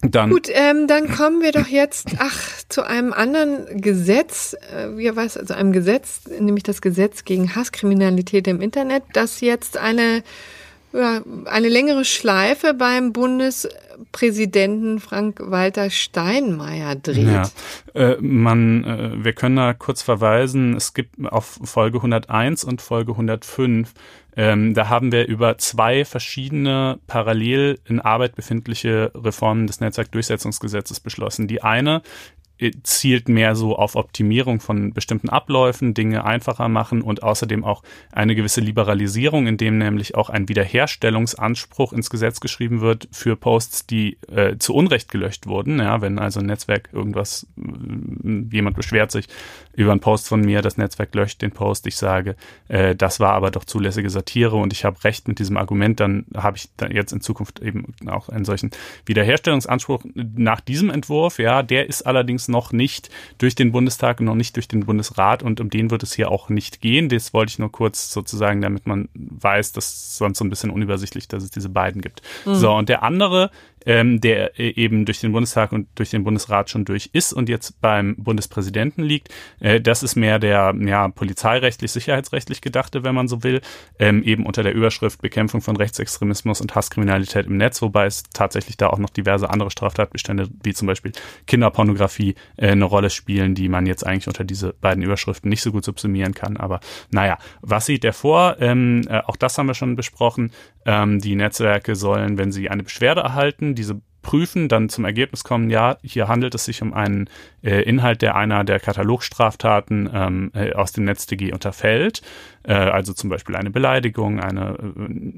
Dann Gut, ähm, dann kommen wir doch jetzt ach zu einem anderen Gesetz, äh, wie was, also einem Gesetz, nämlich das Gesetz gegen Hasskriminalität im Internet, das jetzt eine eine längere Schleife beim Bundespräsidenten Frank-Walter Steinmeier dreht. Ja, äh, man, äh, wir können da kurz verweisen, es gibt auf Folge 101 und Folge 105 ähm, da haben wir über zwei verschiedene parallel in Arbeit befindliche Reformen des Netzwerkdurchsetzungsgesetzes beschlossen. Die eine zielt mehr so auf Optimierung von bestimmten Abläufen, Dinge einfacher machen und außerdem auch eine gewisse Liberalisierung, indem nämlich auch ein Wiederherstellungsanspruch ins Gesetz geschrieben wird für Posts, die äh, zu Unrecht gelöscht wurden. Ja, wenn also ein Netzwerk irgendwas, äh, jemand beschwert sich über einen Post von mir, das Netzwerk löscht den Post, ich sage, äh, das war aber doch zulässige Satire und ich habe recht mit diesem Argument, dann habe ich dann jetzt in Zukunft eben auch einen solchen Wiederherstellungsanspruch nach diesem Entwurf. Ja, der ist allerdings noch nicht durch den Bundestag und noch nicht durch den Bundesrat und um den wird es hier auch nicht gehen. Das wollte ich nur kurz sozusagen, damit man weiß, dass sonst so ein bisschen unübersichtlich, dass es diese beiden gibt. Mhm. So, und der andere ähm, der äh, eben durch den Bundestag und durch den Bundesrat schon durch ist und jetzt beim Bundespräsidenten liegt, Äh, das ist mehr der ja, polizeirechtlich, sicherheitsrechtlich gedachte, wenn man so will, ähm, eben unter der Überschrift Bekämpfung von Rechtsextremismus und Hasskriminalität im Netz, wobei es tatsächlich da auch noch diverse andere Straftatbestände, wie zum Beispiel Kinderpornografie, äh, eine Rolle spielen, die man jetzt eigentlich unter diese beiden Überschriften nicht so gut subsumieren kann. Aber naja, was sieht der vor? Ähm, äh, auch das haben wir schon besprochen. Ähm, die Netzwerke sollen, wenn sie eine Beschwerde erhalten, diese prüfen, dann zum Ergebnis kommen, ja, hier handelt es sich um einen äh, Inhalt, der einer der Katalogstraftaten ähm, äh, aus dem NetzDG unterfällt. Äh, also zum Beispiel eine Beleidigung, eine,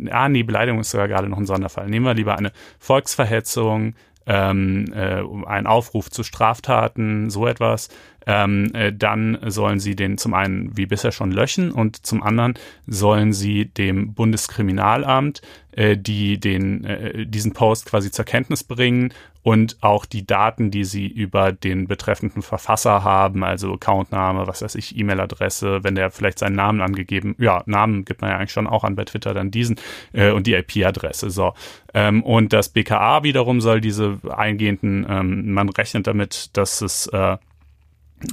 äh, ah nee, Beleidigung ist sogar gerade noch ein Sonderfall. Nehmen wir lieber eine Volksverhetzung, ähm, äh, ein Aufruf zu Straftaten, so etwas, ähm, äh, dann sollen sie den zum einen wie bisher schon löschen und zum anderen sollen sie dem Bundeskriminalamt äh, die den äh, diesen Post quasi zur Kenntnis bringen und auch die Daten, die sie über den betreffenden Verfasser haben, also Accountname, was weiß ich, E-Mail-Adresse, wenn der vielleicht seinen Namen angegeben, ja, Namen gibt man ja eigentlich schon auch an bei Twitter, dann diesen äh, und die IP-Adresse. So ähm, und das BKA wiederum soll diese eingehenden, ähm, man rechnet damit, dass es äh,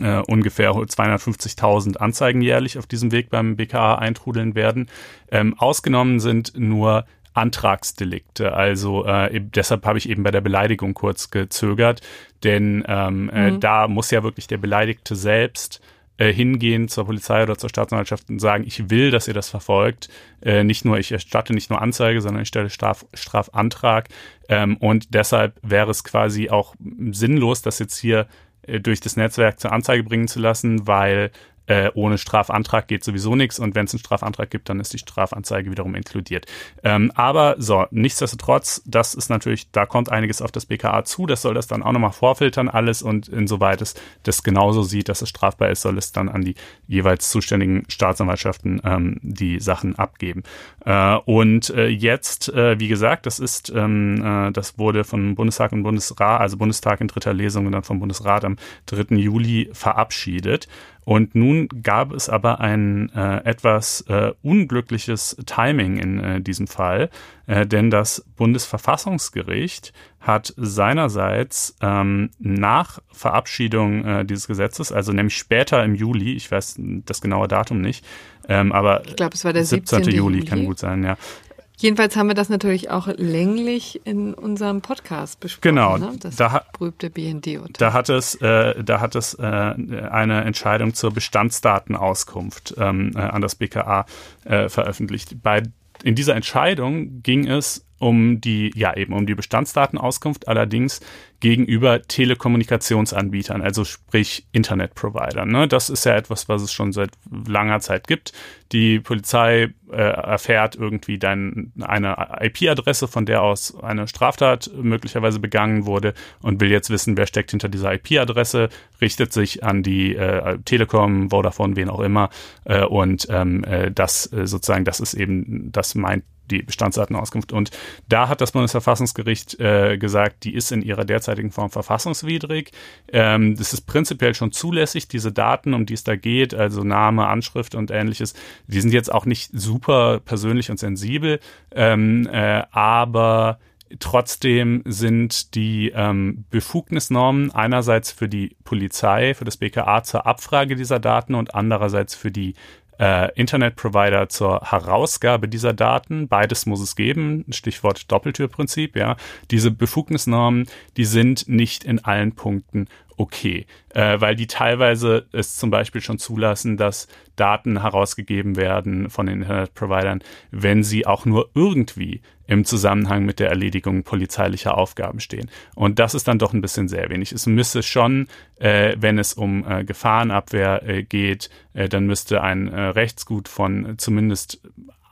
äh, ungefähr 250.000 Anzeigen jährlich auf diesem Weg beim BKA eintrudeln werden. Ähm, ausgenommen sind nur Antragsdelikte. Also äh, deshalb habe ich eben bei der Beleidigung kurz gezögert, denn ähm, äh, mhm. äh, da muss ja wirklich der Beleidigte selbst äh, hingehen zur Polizei oder zur Staatsanwaltschaft und sagen, ich will, dass ihr das verfolgt. Äh, nicht nur, ich erstatte nicht nur Anzeige, sondern ich stelle Straf, Strafantrag. Ähm, und deshalb wäre es quasi auch sinnlos, das jetzt hier durch das Netzwerk zur Anzeige bringen zu lassen, weil äh, ohne Strafantrag geht sowieso nichts und wenn es einen Strafantrag gibt, dann ist die Strafanzeige wiederum inkludiert. Ähm, aber so, nichtsdestotrotz, das ist natürlich, da kommt einiges auf das BKA zu, das soll das dann auch nochmal vorfiltern alles und insoweit es das genauso sieht, dass es strafbar ist, soll es dann an die jeweils zuständigen Staatsanwaltschaften ähm, die Sachen abgeben. Äh, und äh, jetzt, äh, wie gesagt, das ist, ähm, äh, das wurde vom Bundestag und Bundesrat, also Bundestag in dritter Lesung und dann vom Bundesrat am 3. Juli verabschiedet. Und nun gab es aber ein äh, etwas äh, unglückliches Timing in äh, diesem Fall, äh, denn das Bundesverfassungsgericht hat seinerseits ähm, nach Verabschiedung äh, dieses Gesetzes, also nämlich später im Juli, ich weiß das genaue Datum nicht, ähm, aber ich glaube, es war der 17. 17. Juli, Juli, kann gut sein, ja. Jedenfalls haben wir das natürlich auch länglich in unserem Podcast besprochen. Genau, ne? das da, berühmte BND-Urteil. Da hat es, äh, da hat es äh, eine Entscheidung zur Bestandsdatenauskunft ähm, äh, an das BKA äh, veröffentlicht. Bei in dieser Entscheidung ging es um die, ja eben um die Bestandsdatenauskunft, allerdings gegenüber Telekommunikationsanbietern, also sprich Internetprovidern. Ne? Das ist ja etwas, was es schon seit langer Zeit gibt. Die Polizei äh, erfährt irgendwie dann eine IP-Adresse, von der aus eine Straftat möglicherweise begangen wurde und will jetzt wissen, wer steckt hinter dieser IP-Adresse, richtet sich an die äh, Telekom, Vodafone, wen auch immer äh, und ähm, äh, das äh, sozusagen, das ist eben, das meint die Bestandsdatenauskunft. Und da hat das Bundesverfassungsgericht äh, gesagt, die ist in ihrer derzeitigen Form verfassungswidrig. Ähm, das ist prinzipiell schon zulässig, diese Daten, um die es da geht, also Name, Anschrift und ähnliches, die sind jetzt auch nicht super persönlich und sensibel, ähm, äh, aber Trotzdem sind die ähm, Befugnisnormen einerseits für die Polizei, für das BKA zur Abfrage dieser Daten und andererseits für die äh, Internetprovider zur Herausgabe dieser Daten. Beides muss es geben. Stichwort Doppeltürprinzip, ja. Diese Befugnisnormen, die sind nicht in allen Punkten okay, äh, weil die teilweise es zum Beispiel schon zulassen, dass Daten herausgegeben werden von den Internetprovidern, wenn sie auch nur irgendwie im Zusammenhang mit der Erledigung polizeilicher Aufgaben stehen. Und das ist dann doch ein bisschen sehr wenig. Es müsste schon, äh, wenn es um äh, Gefahrenabwehr äh, geht, äh, dann müsste ein äh, Rechtsgut von zumindest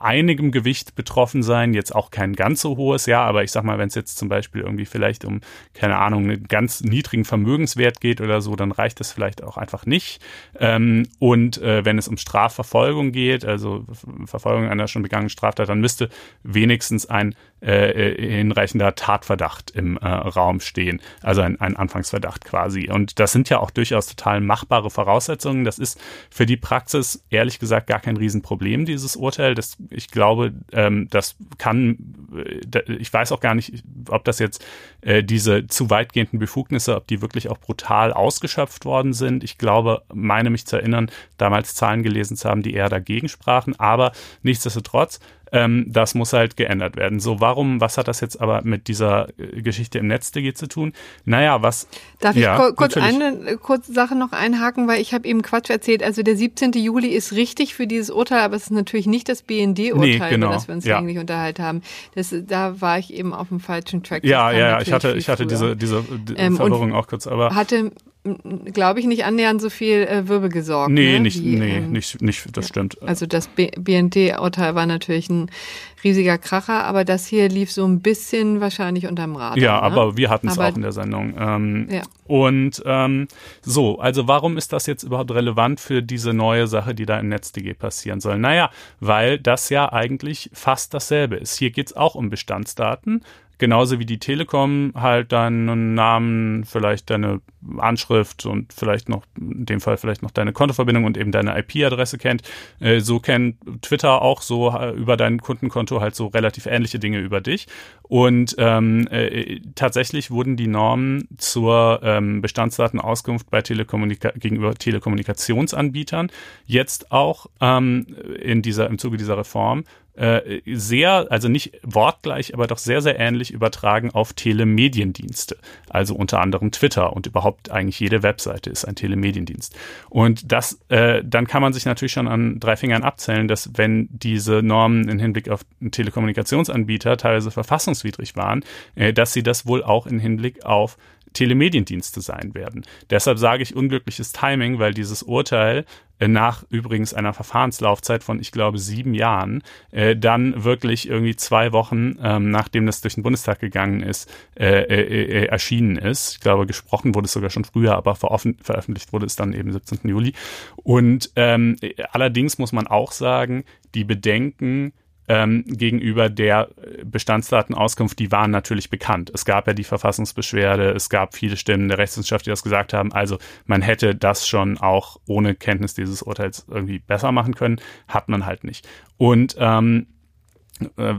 einigem Gewicht betroffen sein, jetzt auch kein ganz so hohes, ja, aber ich sag mal, wenn es jetzt zum Beispiel irgendwie vielleicht um, keine Ahnung, einen ganz niedrigen Vermögenswert geht oder so, dann reicht das vielleicht auch einfach nicht. Ähm, und äh, wenn es um Strafverfolgung geht, also Verfolgung einer schon begangenen Straftat, dann müsste wenigstens ein äh, äh, hinreichender Tatverdacht im äh, Raum stehen, also ein, ein Anfangsverdacht quasi. Und das sind ja auch durchaus total machbare Voraussetzungen. Das ist für die Praxis ehrlich gesagt gar kein Riesenproblem, dieses Urteil. Das ich glaube, ähm, das kann, äh, ich weiß auch gar nicht, ob das jetzt äh, diese zu weitgehenden Befugnisse, ob die wirklich auch brutal ausgeschöpft worden sind. Ich glaube, meine mich zu erinnern, damals Zahlen gelesen zu haben, die eher dagegen sprachen. Aber nichtsdestotrotz, ähm, das muss halt geändert werden. So, warum, was hat das jetzt aber mit dieser äh, Geschichte im NetzDG zu tun? Naja, was. Darf ich ja, kurz natürlich. eine äh, kurze Sache noch einhaken, weil ich habe eben Quatsch erzählt. Also der 17. Juli ist richtig für dieses Urteil, aber es ist natürlich nicht das BND-Urteil, nee, genau. über das wir uns ja. eigentlich unterhalten haben. Das, da war ich eben auf dem falschen Track. Ja, ja, ja, ich hatte, ich hatte diese, diese, diese ähm, Verwirrung auch kurz, aber. Hatte glaube ich, nicht annähernd so viel äh, Wirbel gesorgt. Nee, ne? nicht, Wie, nee, ähm, nicht, nicht, das stimmt. Also das BND-Urteil war natürlich ein riesiger Kracher, aber das hier lief so ein bisschen wahrscheinlich unterm Radar. Ja, ne? aber wir hatten es auch in der Sendung. Ähm, ja. Und ähm, so, also warum ist das jetzt überhaupt relevant für diese neue Sache, die da in NetzDG passieren soll? Naja, weil das ja eigentlich fast dasselbe ist. Hier geht es auch um Bestandsdaten genauso wie die Telekom halt deinen Namen, vielleicht deine Anschrift und vielleicht noch, in dem Fall vielleicht noch deine Kontoverbindung und eben deine IP-Adresse kennt. Äh, so kennt Twitter auch so äh, über dein Kundenkonto halt so relativ ähnliche Dinge über dich. Und ähm, äh, tatsächlich wurden die Normen zur ähm, Bestandsdatenauskunft bei Telekommunika gegenüber Telekommunikationsanbietern jetzt auch ähm, in dieser, im Zuge dieser Reform äh, sehr, also nicht wortgleich, aber doch sehr, sehr ähnlich übertragen auf Telemediendienste. Also unter anderem Twitter und überhaupt eigentlich jede Webseite ist ein Telemediendienst. Und das, äh, dann kann man sich natürlich schon an drei Fingern abzählen, dass wenn diese Normen im Hinblick auf Telekommunikationsanbieter teilweise verfassungswidrig waren, äh, dass sie das wohl auch im Hinblick auf Telemediendienste sein werden. Deshalb sage ich unglückliches Timing, weil dieses Urteil äh, nach übrigens einer Verfahrenslaufzeit von, ich glaube, sieben Jahren, äh, dann wirklich irgendwie zwei Wochen, ähm, nachdem das durch den Bundestag gegangen ist, äh, äh, äh, erschienen ist. Ich glaube, gesprochen wurde es sogar schon früher, aber veröffentlicht wurde es dann eben 17. Juli. Und ähm, allerdings muss man auch sagen, die Bedenken, ähm, gegenüber der Bestandsdatenauskunft, die waren natürlich bekannt. Es gab ja die Verfassungsbeschwerde, es gab viele Stimmen der Rechtswissenschaft, die das gesagt haben. Also man hätte das schon auch ohne Kenntnis dieses Urteils irgendwie besser machen können, hat man halt nicht. Und ähm, äh,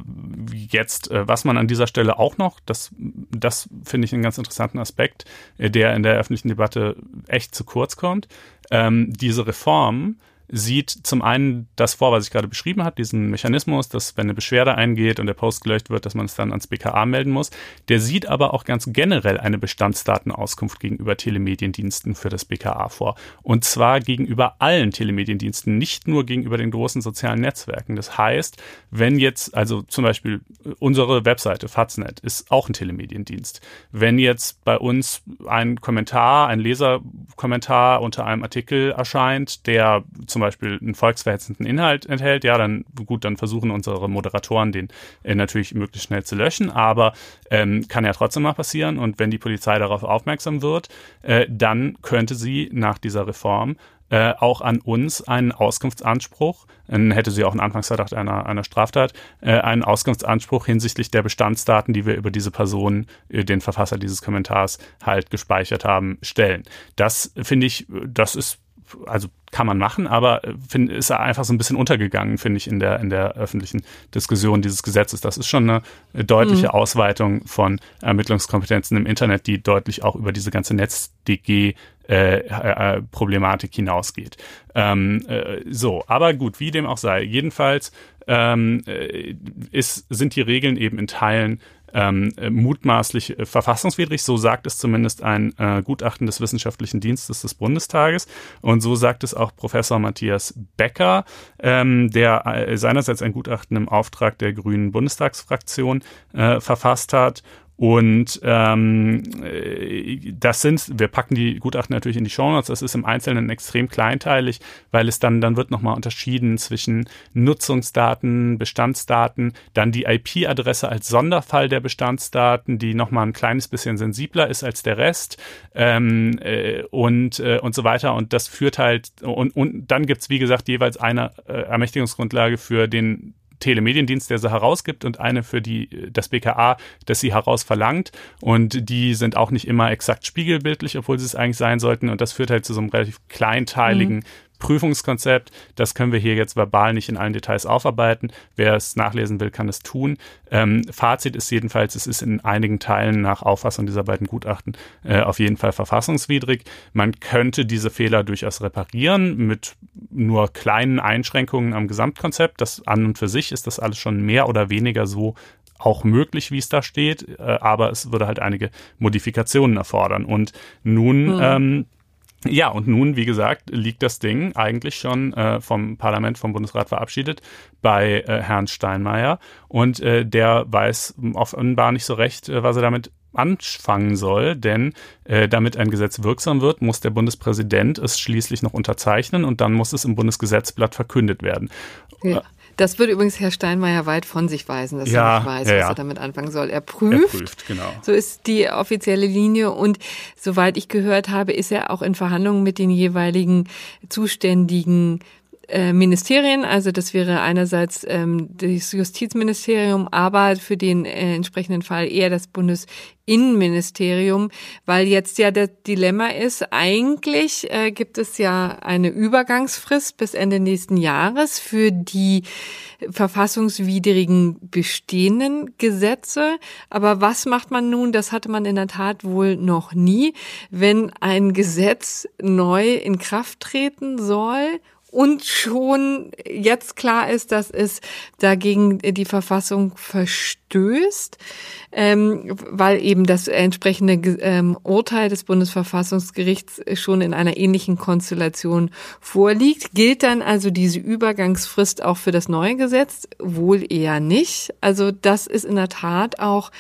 Jetzt, äh, was man an dieser Stelle auch noch, das, das finde ich einen ganz interessanten Aspekt, äh, der in der öffentlichen Debatte echt zu kurz kommt. Ähm, diese Reform sieht zum einen das vor, was ich gerade beschrieben habe, diesen Mechanismus, dass wenn eine Beschwerde eingeht und der Post gelöscht wird, dass man es dann ans BKA melden muss. Der sieht aber auch ganz generell eine Bestandsdatenauskunft gegenüber Telemediendiensten für das BKA vor. Und zwar gegenüber allen Telemediendiensten, nicht nur gegenüber den großen sozialen Netzwerken. Das heißt, wenn jetzt, also zum Beispiel unsere Webseite Faznet ist auch ein Telemediendienst. Wenn jetzt bei uns ein Kommentar, ein Leserkommentar unter einem Artikel erscheint, der zum zum Beispiel einen volksverhetzenden Inhalt enthält, ja, dann gut, dann versuchen unsere Moderatoren den äh, natürlich möglichst schnell zu löschen, aber ähm, kann ja trotzdem mal passieren und wenn die Polizei darauf aufmerksam wird, äh, dann könnte sie nach dieser Reform äh, auch an uns einen Auskunftsanspruch, dann hätte sie auch einen Anfangsverdacht einer, einer Straftat, äh, einen Auskunftsanspruch hinsichtlich der Bestandsdaten, die wir über diese Person, äh, den Verfasser dieses Kommentars halt gespeichert haben, stellen. Das finde ich, das ist also kann man machen, aber äh, find, ist einfach so ein bisschen untergegangen, finde ich, in der, in der öffentlichen Diskussion dieses Gesetzes. Das ist schon eine deutliche mhm. Ausweitung von Ermittlungskompetenzen im Internet, die deutlich auch über diese ganze NetzDG äh, äh, Problematik hinausgeht. Ähm, äh, so, aber gut, wie dem auch sei. Jedenfalls ähm, äh, ist, sind die Regeln eben in Teilen ähm, mutmaßlich äh, verfassungswidrig. So sagt es zumindest ein äh, Gutachten des Wissenschaftlichen Dienstes des Bundestages. Und so sagt es auch Professor Matthias Becker, ähm, der äh, seinerseits ein Gutachten im Auftrag der Grünen Bundestagsfraktion äh, verfasst hat und ähm, das sind, wir packen die Gutachten natürlich in die Show Notes, das ist im Einzelnen extrem kleinteilig, weil es dann, dann wird nochmal unterschieden zwischen Nutzungsdaten, Bestandsdaten, dann die IP-Adresse als Sonderfall der Bestandsdaten, die nochmal ein kleines bisschen sensibler ist als der Rest ähm, äh, und, äh, und so weiter. Und das führt halt, und, und dann gibt's wie gesagt, jeweils eine äh, Ermächtigungsgrundlage für den Telemediendienst, der sie herausgibt und eine für die, das BKA, das sie heraus verlangt. Und die sind auch nicht immer exakt spiegelbildlich, obwohl sie es eigentlich sein sollten. Und das führt halt zu so einem relativ kleinteiligen mhm. Prüfungskonzept. Das können wir hier jetzt verbal nicht in allen Details aufarbeiten. Wer es nachlesen will, kann es tun. Ähm, Fazit ist jedenfalls, es ist in einigen Teilen nach Auffassung dieser beiden Gutachten äh, auf jeden Fall verfassungswidrig. Man könnte diese Fehler durchaus reparieren mit nur kleinen Einschränkungen am Gesamtkonzept. Das an und für sich ist das alles schon mehr oder weniger so auch möglich, wie es da steht, äh, aber es würde halt einige Modifikationen erfordern. Und nun hm. ähm, ja, und nun, wie gesagt, liegt das Ding eigentlich schon äh, vom Parlament, vom Bundesrat verabschiedet bei äh, Herrn Steinmeier. Und äh, der weiß offenbar nicht so recht, äh, was er damit anfangen soll, denn äh, damit ein Gesetz wirksam wird, muss der Bundespräsident es schließlich noch unterzeichnen und dann muss es im Bundesgesetzblatt verkündet werden. Ja. Das würde übrigens Herr Steinmeier weit von sich weisen, dass ja, er nicht weiß, ja, ja. was er damit anfangen soll. Er prüft. Er prüft genau. So ist die offizielle Linie. Und soweit ich gehört habe, ist er auch in Verhandlungen mit den jeweiligen zuständigen äh, Ministerien, also das wäre einerseits ähm, das Justizministerium, aber für den äh, entsprechenden Fall eher das Bundesinnenministerium, weil jetzt ja das Dilemma ist, eigentlich äh, gibt es ja eine Übergangsfrist bis Ende nächsten Jahres für die verfassungswidrigen bestehenden Gesetze. Aber was macht man nun? Das hatte man in der Tat wohl noch nie, wenn ein Gesetz neu in Kraft treten soll und schon jetzt klar ist, dass es dagegen die Verfassung verstößt ähm, weil eben das entsprechende ähm, Urteil des Bundesverfassungsgerichts schon in einer ähnlichen Konstellation vorliegt. Gilt dann also diese Übergangsfrist auch für das neue Gesetz? Wohl eher nicht. Also das ist in der Tat auch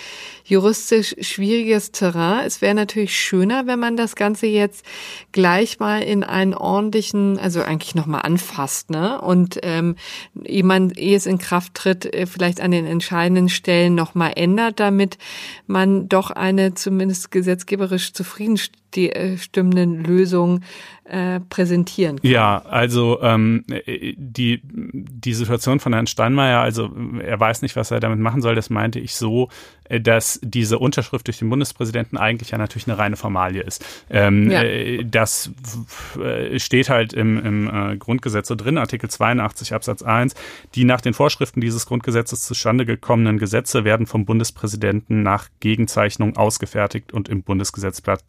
juristisch schwieriges Terrain. Es wäre natürlich schöner, wenn man das Ganze jetzt gleich mal in einen ordentlichen, also eigentlich nochmal anfasst, ne? Und ähm, jemand, ehe es in Kraft tritt, äh, vielleicht an den entscheidenden Stellen nochmal ändert, damit man doch eine zumindest gesetzgeberisch zufriedenstimmende Lösung äh, präsentieren kann. Ja, also ähm, die, die Situation von Herrn Steinmeier, also er weiß nicht, was er damit machen soll, das meinte ich so, äh, dass diese Unterschrift durch den Bundespräsidenten eigentlich ja natürlich eine reine Formalie ist. Ähm, ja. Äh, das äh, steht halt im, im äh, Grundgesetz so drin, Artikel 82 Absatz 1, die nach den Vorschriften dieses Grundgesetzes zustande gekommenen Gesetze werden vom Bundespräsidenten nach Gegenzeichnung ausgefertigt und im Bundesgesetzblatt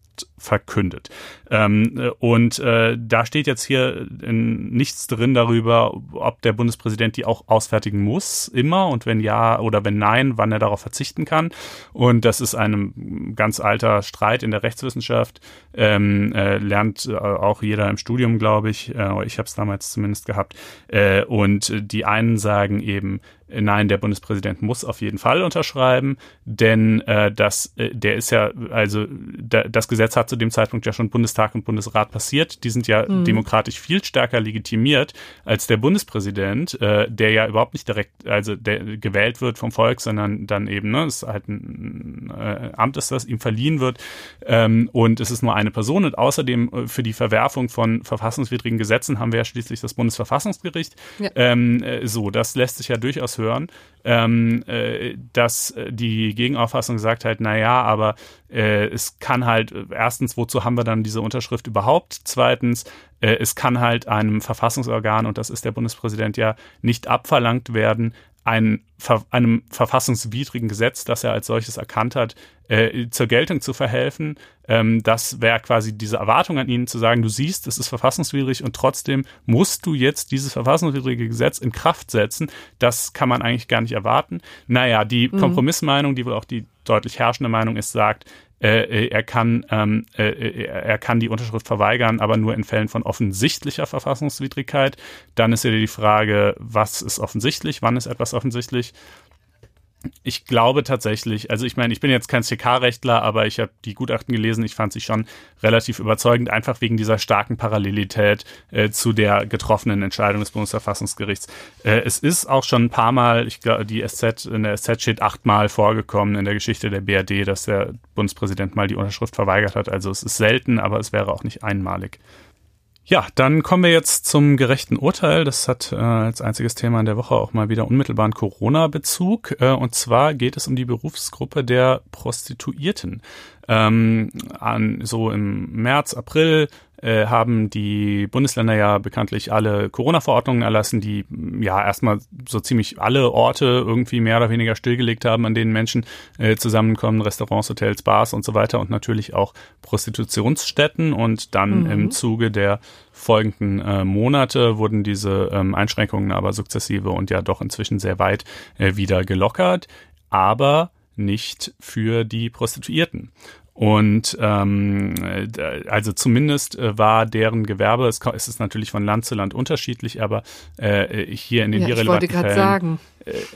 verkündet. Ähm, äh, und äh, da steht jetzt hier nichts drin darüber, ob der Bundespräsident die auch ausfertigen muss, immer und wenn ja oder wenn nein, wann er darauf verzichten kann. Und das ist ein ganz alter Streit in der Rechtswissenschaft. Ähm, äh, lernt äh, auch jeder im Studium, glaube ich. Äh, ich habe es damals zumindest gehabt. Äh, und die einen sagen eben, Nein, der Bundespräsident muss auf jeden Fall unterschreiben, denn äh, das, äh, der ist ja, also da, das Gesetz hat zu dem Zeitpunkt ja schon Bundestag und Bundesrat passiert. Die sind ja mhm. demokratisch viel stärker legitimiert als der Bundespräsident, äh, der ja überhaupt nicht direkt, also der gewählt wird vom Volk, sondern dann eben, ne, ist halt ein äh, Amt, ist das ihm verliehen wird ähm, und es ist nur eine Person und außerdem äh, für die Verwerfung von verfassungswidrigen Gesetzen haben wir ja schließlich das Bundesverfassungsgericht. Ja. Ähm, äh, so, das lässt sich ja durchaus hören, ähm, äh, dass äh, die Gegenauffassung sagt halt, na ja, aber äh, es kann halt, erstens, wozu haben wir dann diese Unterschrift überhaupt? Zweitens, äh, es kann halt einem Verfassungsorgan, und das ist der Bundespräsident ja, nicht abverlangt werden, ein, einem verfassungswidrigen Gesetz, das er als solches erkannt hat, äh, zur Geltung zu verhelfen. Ähm, das wäre quasi diese Erwartung an ihn zu sagen, du siehst, es ist verfassungswidrig und trotzdem musst du jetzt dieses verfassungswidrige Gesetz in Kraft setzen. Das kann man eigentlich gar nicht erwarten. Naja, die mhm. Kompromissmeinung, die wohl auch die deutlich herrschende Meinung ist, sagt, äh, äh, er kann ähm, äh, äh, er kann die Unterschrift verweigern, aber nur in Fällen von offensichtlicher Verfassungswidrigkeit. Dann ist ja die Frage, was ist offensichtlich, wann ist etwas offensichtlich? Ich glaube tatsächlich, also ich meine, ich bin jetzt kein CK-Rechtler, aber ich habe die Gutachten gelesen, ich fand sie schon relativ überzeugend, einfach wegen dieser starken Parallelität äh, zu der getroffenen Entscheidung des Bundesverfassungsgerichts. Äh, es ist auch schon ein paar Mal, ich glaube, die SZ, in der SZ steht achtmal vorgekommen in der Geschichte der BRD, dass der Bundespräsident mal die Unterschrift verweigert hat. Also es ist selten, aber es wäre auch nicht einmalig. Ja, dann kommen wir jetzt zum gerechten Urteil. Das hat äh, als einziges Thema in der Woche auch mal wieder unmittelbaren Corona-Bezug. Äh, und zwar geht es um die Berufsgruppe der Prostituierten. Ähm, an, so im März, April äh, haben die Bundesländer ja bekanntlich alle Corona-Verordnungen erlassen, die ja erstmal so ziemlich alle Orte irgendwie mehr oder weniger stillgelegt haben, an denen Menschen äh, zusammenkommen, Restaurants, Hotels, Bars und so weiter und natürlich auch Prostitutionsstätten. Und dann mhm. im Zuge der folgenden äh, Monate wurden diese ähm, Einschränkungen aber sukzessive und ja doch inzwischen sehr weit äh, wieder gelockert, aber nicht für die Prostituierten. Und ähm, äh, also zumindest äh, war deren Gewerbe, es, es ist natürlich von Land zu Land unterschiedlich, aber äh, hier in den ja, hier relevanten ich wollte gerade sagen.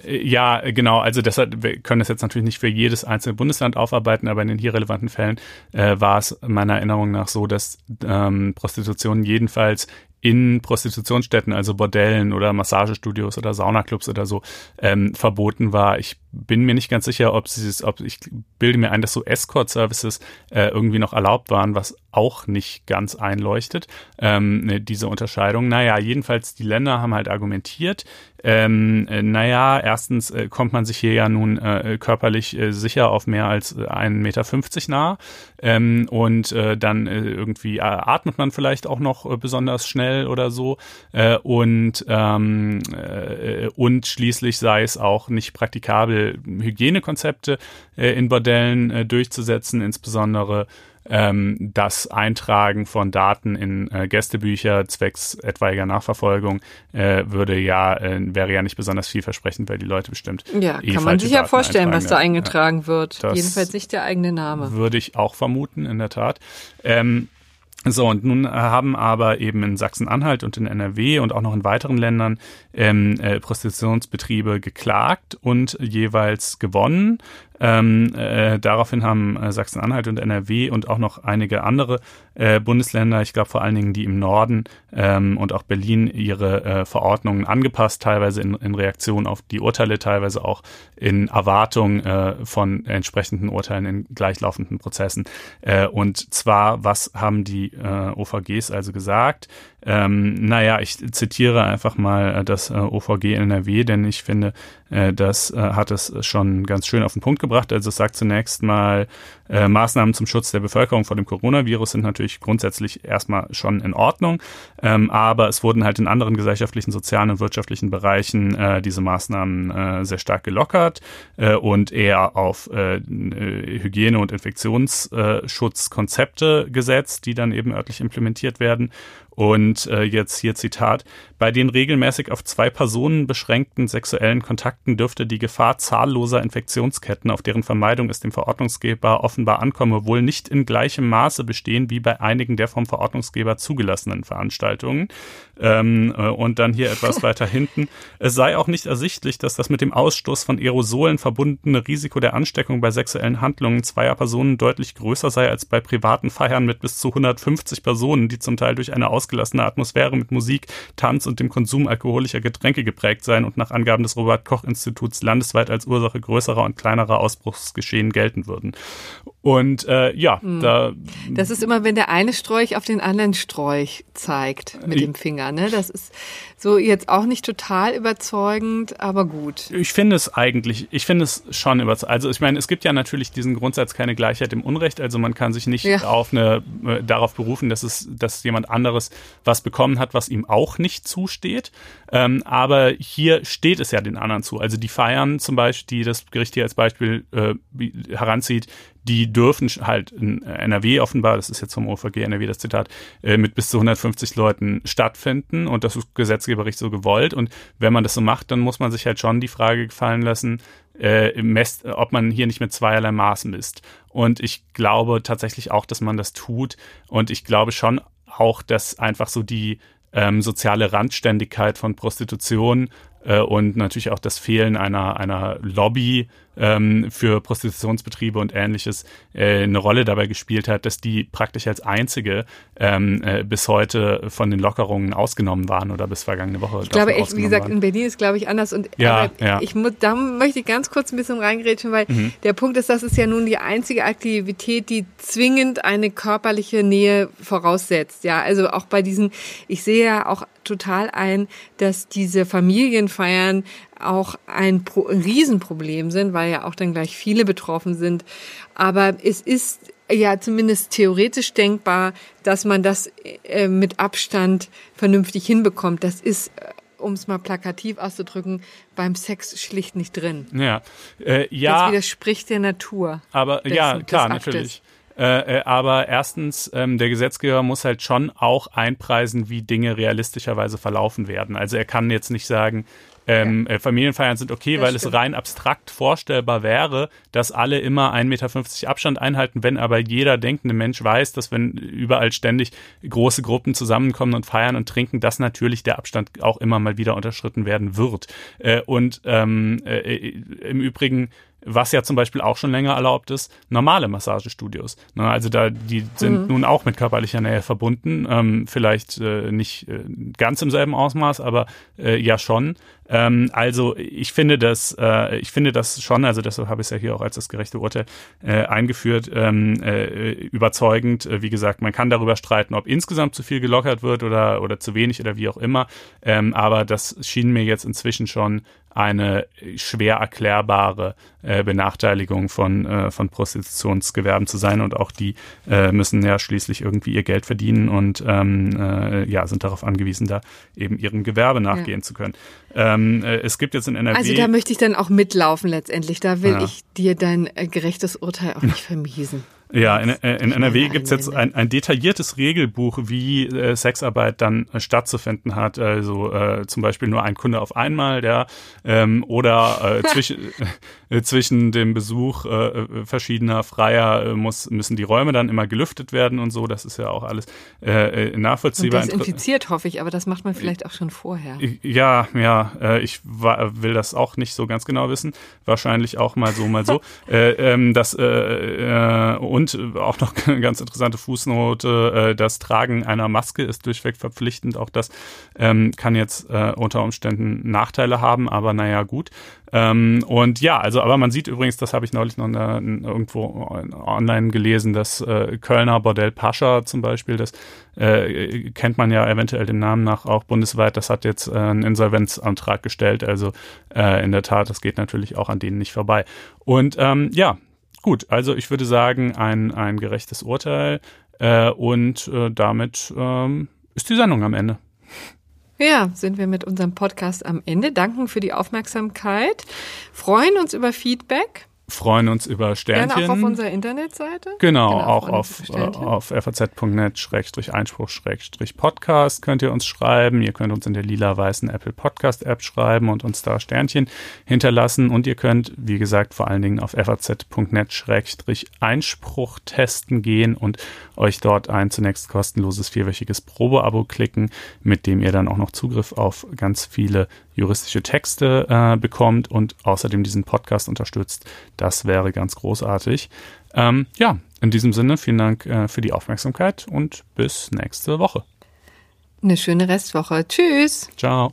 Äh, ja, genau, also deshalb, wir können das jetzt natürlich nicht für jedes einzelne Bundesland aufarbeiten, aber in den hier relevanten Fällen äh, war es meiner Erinnerung nach so, dass ähm, Prostitution jedenfalls in Prostitutionsstätten, also Bordellen oder Massagestudios oder Saunaclubs oder so, ähm, verboten war. Ich bin mir nicht ganz sicher, ob sie es, ob ich bilde mir ein, dass so Escort-Services äh, irgendwie noch erlaubt waren, was auch nicht ganz einleuchtet, ähm, ne, diese Unterscheidung. Naja, jedenfalls die Länder haben halt argumentiert, ähm, äh, naja, erstens äh, kommt man sich hier ja nun äh, körperlich äh, sicher auf mehr als äh, 1,50 Meter nah ähm, und äh, dann äh, irgendwie äh, atmet man vielleicht auch noch äh, besonders schnell oder so äh, und, ähm, äh, und schließlich sei es auch nicht praktikabel, Hygienekonzepte äh, in Bordellen äh, durchzusetzen, insbesondere ähm, das Eintragen von Daten in äh, Gästebücher zwecks etwaiger Nachverfolgung äh, würde ja, äh, wäre ja nicht besonders vielversprechend, weil die Leute bestimmt. Ja, eh kann man sich ja vorstellen, was da eingetragen ja, wird. Jedenfalls nicht der eigene Name. Würde ich auch vermuten, in der Tat. Ähm, so, und nun haben aber eben in Sachsen-Anhalt und in NRW und auch noch in weiteren Ländern ähm, äh, Prostitutionsbetriebe geklagt und jeweils gewonnen. Ähm, äh, daraufhin haben äh, Sachsen-Anhalt und NRW und auch noch einige andere äh, Bundesländer, ich glaube vor allen Dingen die im Norden ähm, und auch Berlin, ihre äh, Verordnungen angepasst, teilweise in, in Reaktion auf die Urteile, teilweise auch in Erwartung äh, von entsprechenden Urteilen in gleichlaufenden Prozessen. Äh, und zwar, was haben die äh, OVGs also gesagt? Ähm, naja, ich zitiere einfach mal äh, das äh, OVG NRW, denn ich finde, äh, das äh, hat es schon ganz schön auf den Punkt gebracht. Also es sagt zunächst mal, äh, Maßnahmen zum Schutz der Bevölkerung vor dem Coronavirus sind natürlich grundsätzlich erstmal schon in Ordnung, ähm, aber es wurden halt in anderen gesellschaftlichen, sozialen und wirtschaftlichen Bereichen äh, diese Maßnahmen äh, sehr stark gelockert äh, und eher auf äh, Hygiene- und Infektionsschutzkonzepte gesetzt, die dann eben örtlich implementiert werden. Und äh, jetzt hier Zitat, bei den regelmäßig auf zwei Personen beschränkten sexuellen Kontakten dürfte die Gefahr zahlloser Infektionsketten, auf deren Vermeidung es dem Verordnungsgeber offenbar ankomme, wohl nicht in gleichem Maße bestehen wie bei einigen der vom Verordnungsgeber zugelassenen Veranstaltungen. Ähm, äh, und dann hier etwas weiter hinten. Es sei auch nicht ersichtlich, dass das mit dem Ausstoß von Aerosolen verbundene Risiko der Ansteckung bei sexuellen Handlungen zweier Personen deutlich größer sei als bei privaten Feiern mit bis zu 150 Personen, die zum Teil durch eine ausgelassene Atmosphäre mit Musik, Tanz und dem Konsum alkoholischer Getränke geprägt seien und nach Angaben des Robert Koch Instituts landesweit als Ursache größerer und kleinerer Ausbruchsgeschehen gelten würden. Und äh, ja, mhm. da. Das ist immer, wenn der eine Sträuch auf den anderen Sträuch zeigt mit dem Finger. Ne? Das ist so jetzt auch nicht total überzeugend, aber gut. Ich finde es eigentlich, ich finde es schon überzeugend. Also ich meine, es gibt ja natürlich diesen Grundsatz keine Gleichheit im Unrecht. Also man kann sich nicht ja. auf eine, äh, darauf berufen, dass es, dass jemand anderes was bekommen hat, was ihm auch nicht zusteht. Ähm, aber hier steht es ja den anderen zu. Also die Feiern zum Beispiel, die das Gericht hier als Beispiel äh, heranzieht, die dürfen halt in NRW offenbar, das ist jetzt vom OVG NRW das Zitat, äh, mit bis zu 150 Leuten stattfinden und das ist gesetzgeberisch so gewollt. Und wenn man das so macht, dann muss man sich halt schon die Frage gefallen lassen, äh, ob man hier nicht mit zweierlei Maß misst. Und ich glaube tatsächlich auch, dass man das tut. Und ich glaube schon auch, dass einfach so die ähm, soziale Randständigkeit von Prostitution äh, und natürlich auch das Fehlen einer, einer Lobby ähm, für Prostitutionsbetriebe und ähnliches äh, eine Rolle dabei gespielt hat, dass die praktisch als einzige ähm, äh, bis heute von den Lockerungen ausgenommen waren oder bis vergangene Woche. Ich glaube echt, wie gesagt, waren. in Berlin ist glaube ich anders und ja, ja. ich muss, da möchte ich ganz kurz ein bisschen reingrätschen, weil mhm. der Punkt ist, das ist ja nun die einzige Aktivität, die zwingend eine körperliche Nähe voraussetzt. Ja, also auch bei diesen, ich sehe ja auch total ein, dass diese Familienfeiern auch ein, Pro ein Riesenproblem sind, weil ja auch dann gleich viele betroffen sind. Aber es ist ja zumindest theoretisch denkbar, dass man das äh, mit Abstand vernünftig hinbekommt. Das ist äh, um es mal plakativ auszudrücken, beim Sex schlicht nicht drin. Ja, äh, ja. Das widerspricht der Natur. Aber des, ja, klar, natürlich. Äh, äh, aber erstens, ähm, der Gesetzgeber muss halt schon auch einpreisen, wie Dinge realistischerweise verlaufen werden. Also er kann jetzt nicht sagen, ähm, äh, Familienfeiern sind okay, Das weil stimmt. es rein abstrakt vorstellbar wäre, dass alle immer 1,50 Meter Abstand einhalten, wenn aber jeder denkende Mensch weiß, dass wenn überall ständig große Gruppen zusammenkommen und feiern und trinken, dass natürlich der Abstand auch immer mal wieder unterschritten werden wird. Äh, und ähm, äh, im Übrigen was ja zum Beispiel auch schon länger erlaubt ist, normale Massagestudios. Also da, die sind nun auch mit körperlicher Nähe verbunden, ähm, vielleicht äh, nicht äh, ganz im selben Ausmaß, aber äh, ja schon. Ähm, also ich finde das, äh, ich finde das schon, also deshalb habe ich es ja hier auch als das gerechte Urteil äh, eingeführt, ähm, äh, überzeugend. Äh, Wie gesagt, man kann darüber streiten, ob insgesamt zu viel gelockert wird oder, oder zu wenig oder wie auch immer. Ähm, aber das schien mir jetzt inzwischen schon eine schwer erklärbare äh, Benachteiligung von, äh, von Prostitutionsgewerben zu sein und auch die äh, müssen ja schließlich irgendwie ihr Geld verdienen und ähm, äh, ja, sind darauf angewiesen, da eben ihrem Gewerbe nachgehen zu können. Ähm, äh, es gibt jetzt in NRW. Also da möchte ich dann auch mitlaufen letztendlich. Da will Ja. ich dir dein äh, gerechtes Urteil auch nicht vermiesen. Ja, in, äh, in NRW gibt's jetzt ein, ein detailliertes Regelbuch, wie äh, Sexarbeit dann äh, stattzufinden hat. Also äh, zum Beispiel nur ein Kunde auf einmal, der ähm, oder äh, zwischen, äh, zwischen dem Besuch äh, verschiedener Freier äh, muss, müssen die Räume dann immer gelüftet werden und so. Das ist ja auch alles äh, äh, Und nachvollziehbar. Inter- desinfiziert, hoffe ich, aber das macht man vielleicht auch schon vorher. ja, ja, äh, ich will das auch nicht so ganz genau wissen. Wahrscheinlich auch mal so, mal so. äh, ähm, das äh, äh, und äh, auch noch eine ganz interessante Fußnote: äh, Das Tragen einer Maske ist durchweg verpflichtend. Auch das ähm, kann jetzt äh, unter Umständen Nachteile haben, aber naja, gut. Ähm, und ja, also, aber man sieht übrigens, das habe ich neulich noch in, irgendwo online gelesen, das äh, Kölner Bordell Pascha zum Beispiel, das äh, kennt man ja eventuell dem Namen nach auch bundesweit, das hat jetzt äh, einen Insolvenzantrag gestellt. Also äh, in der Tat, das geht natürlich auch an denen nicht vorbei. Und ähm, ja, gut, also ich würde sagen, ein, ein gerechtes Urteil äh, und äh, damit ähm, ist die Sendung am Ende. Ja, sind wir mit unserem Podcast am Ende. Danken für die Aufmerksamkeit. Freuen uns über Feedback. Freuen uns über Sternchen. Gerne auch auf unserer Internetseite. Genau, Genau, auch auf, Sternchen. auf faz.net-einspruch-podcast könnt ihr uns schreiben. Ihr könnt uns in der lila-weißen Apple Podcast App schreiben und uns da Sternchen hinterlassen. Und ihr könnt, wie gesagt, vor allen Dingen auf faz.net-einspruch testen gehen und euch dort ein zunächst kostenloses vierwöchiges Probeabo klicken, mit dem ihr dann auch noch Zugriff auf ganz viele juristische Texte äh, bekommt und außerdem diesen Podcast unterstützt. Das wäre ganz großartig. Ähm, ja, in diesem Sinne, vielen Dank äh, für die Aufmerksamkeit und bis nächste Woche. Eine schöne Restwoche. Tschüss. Ciao.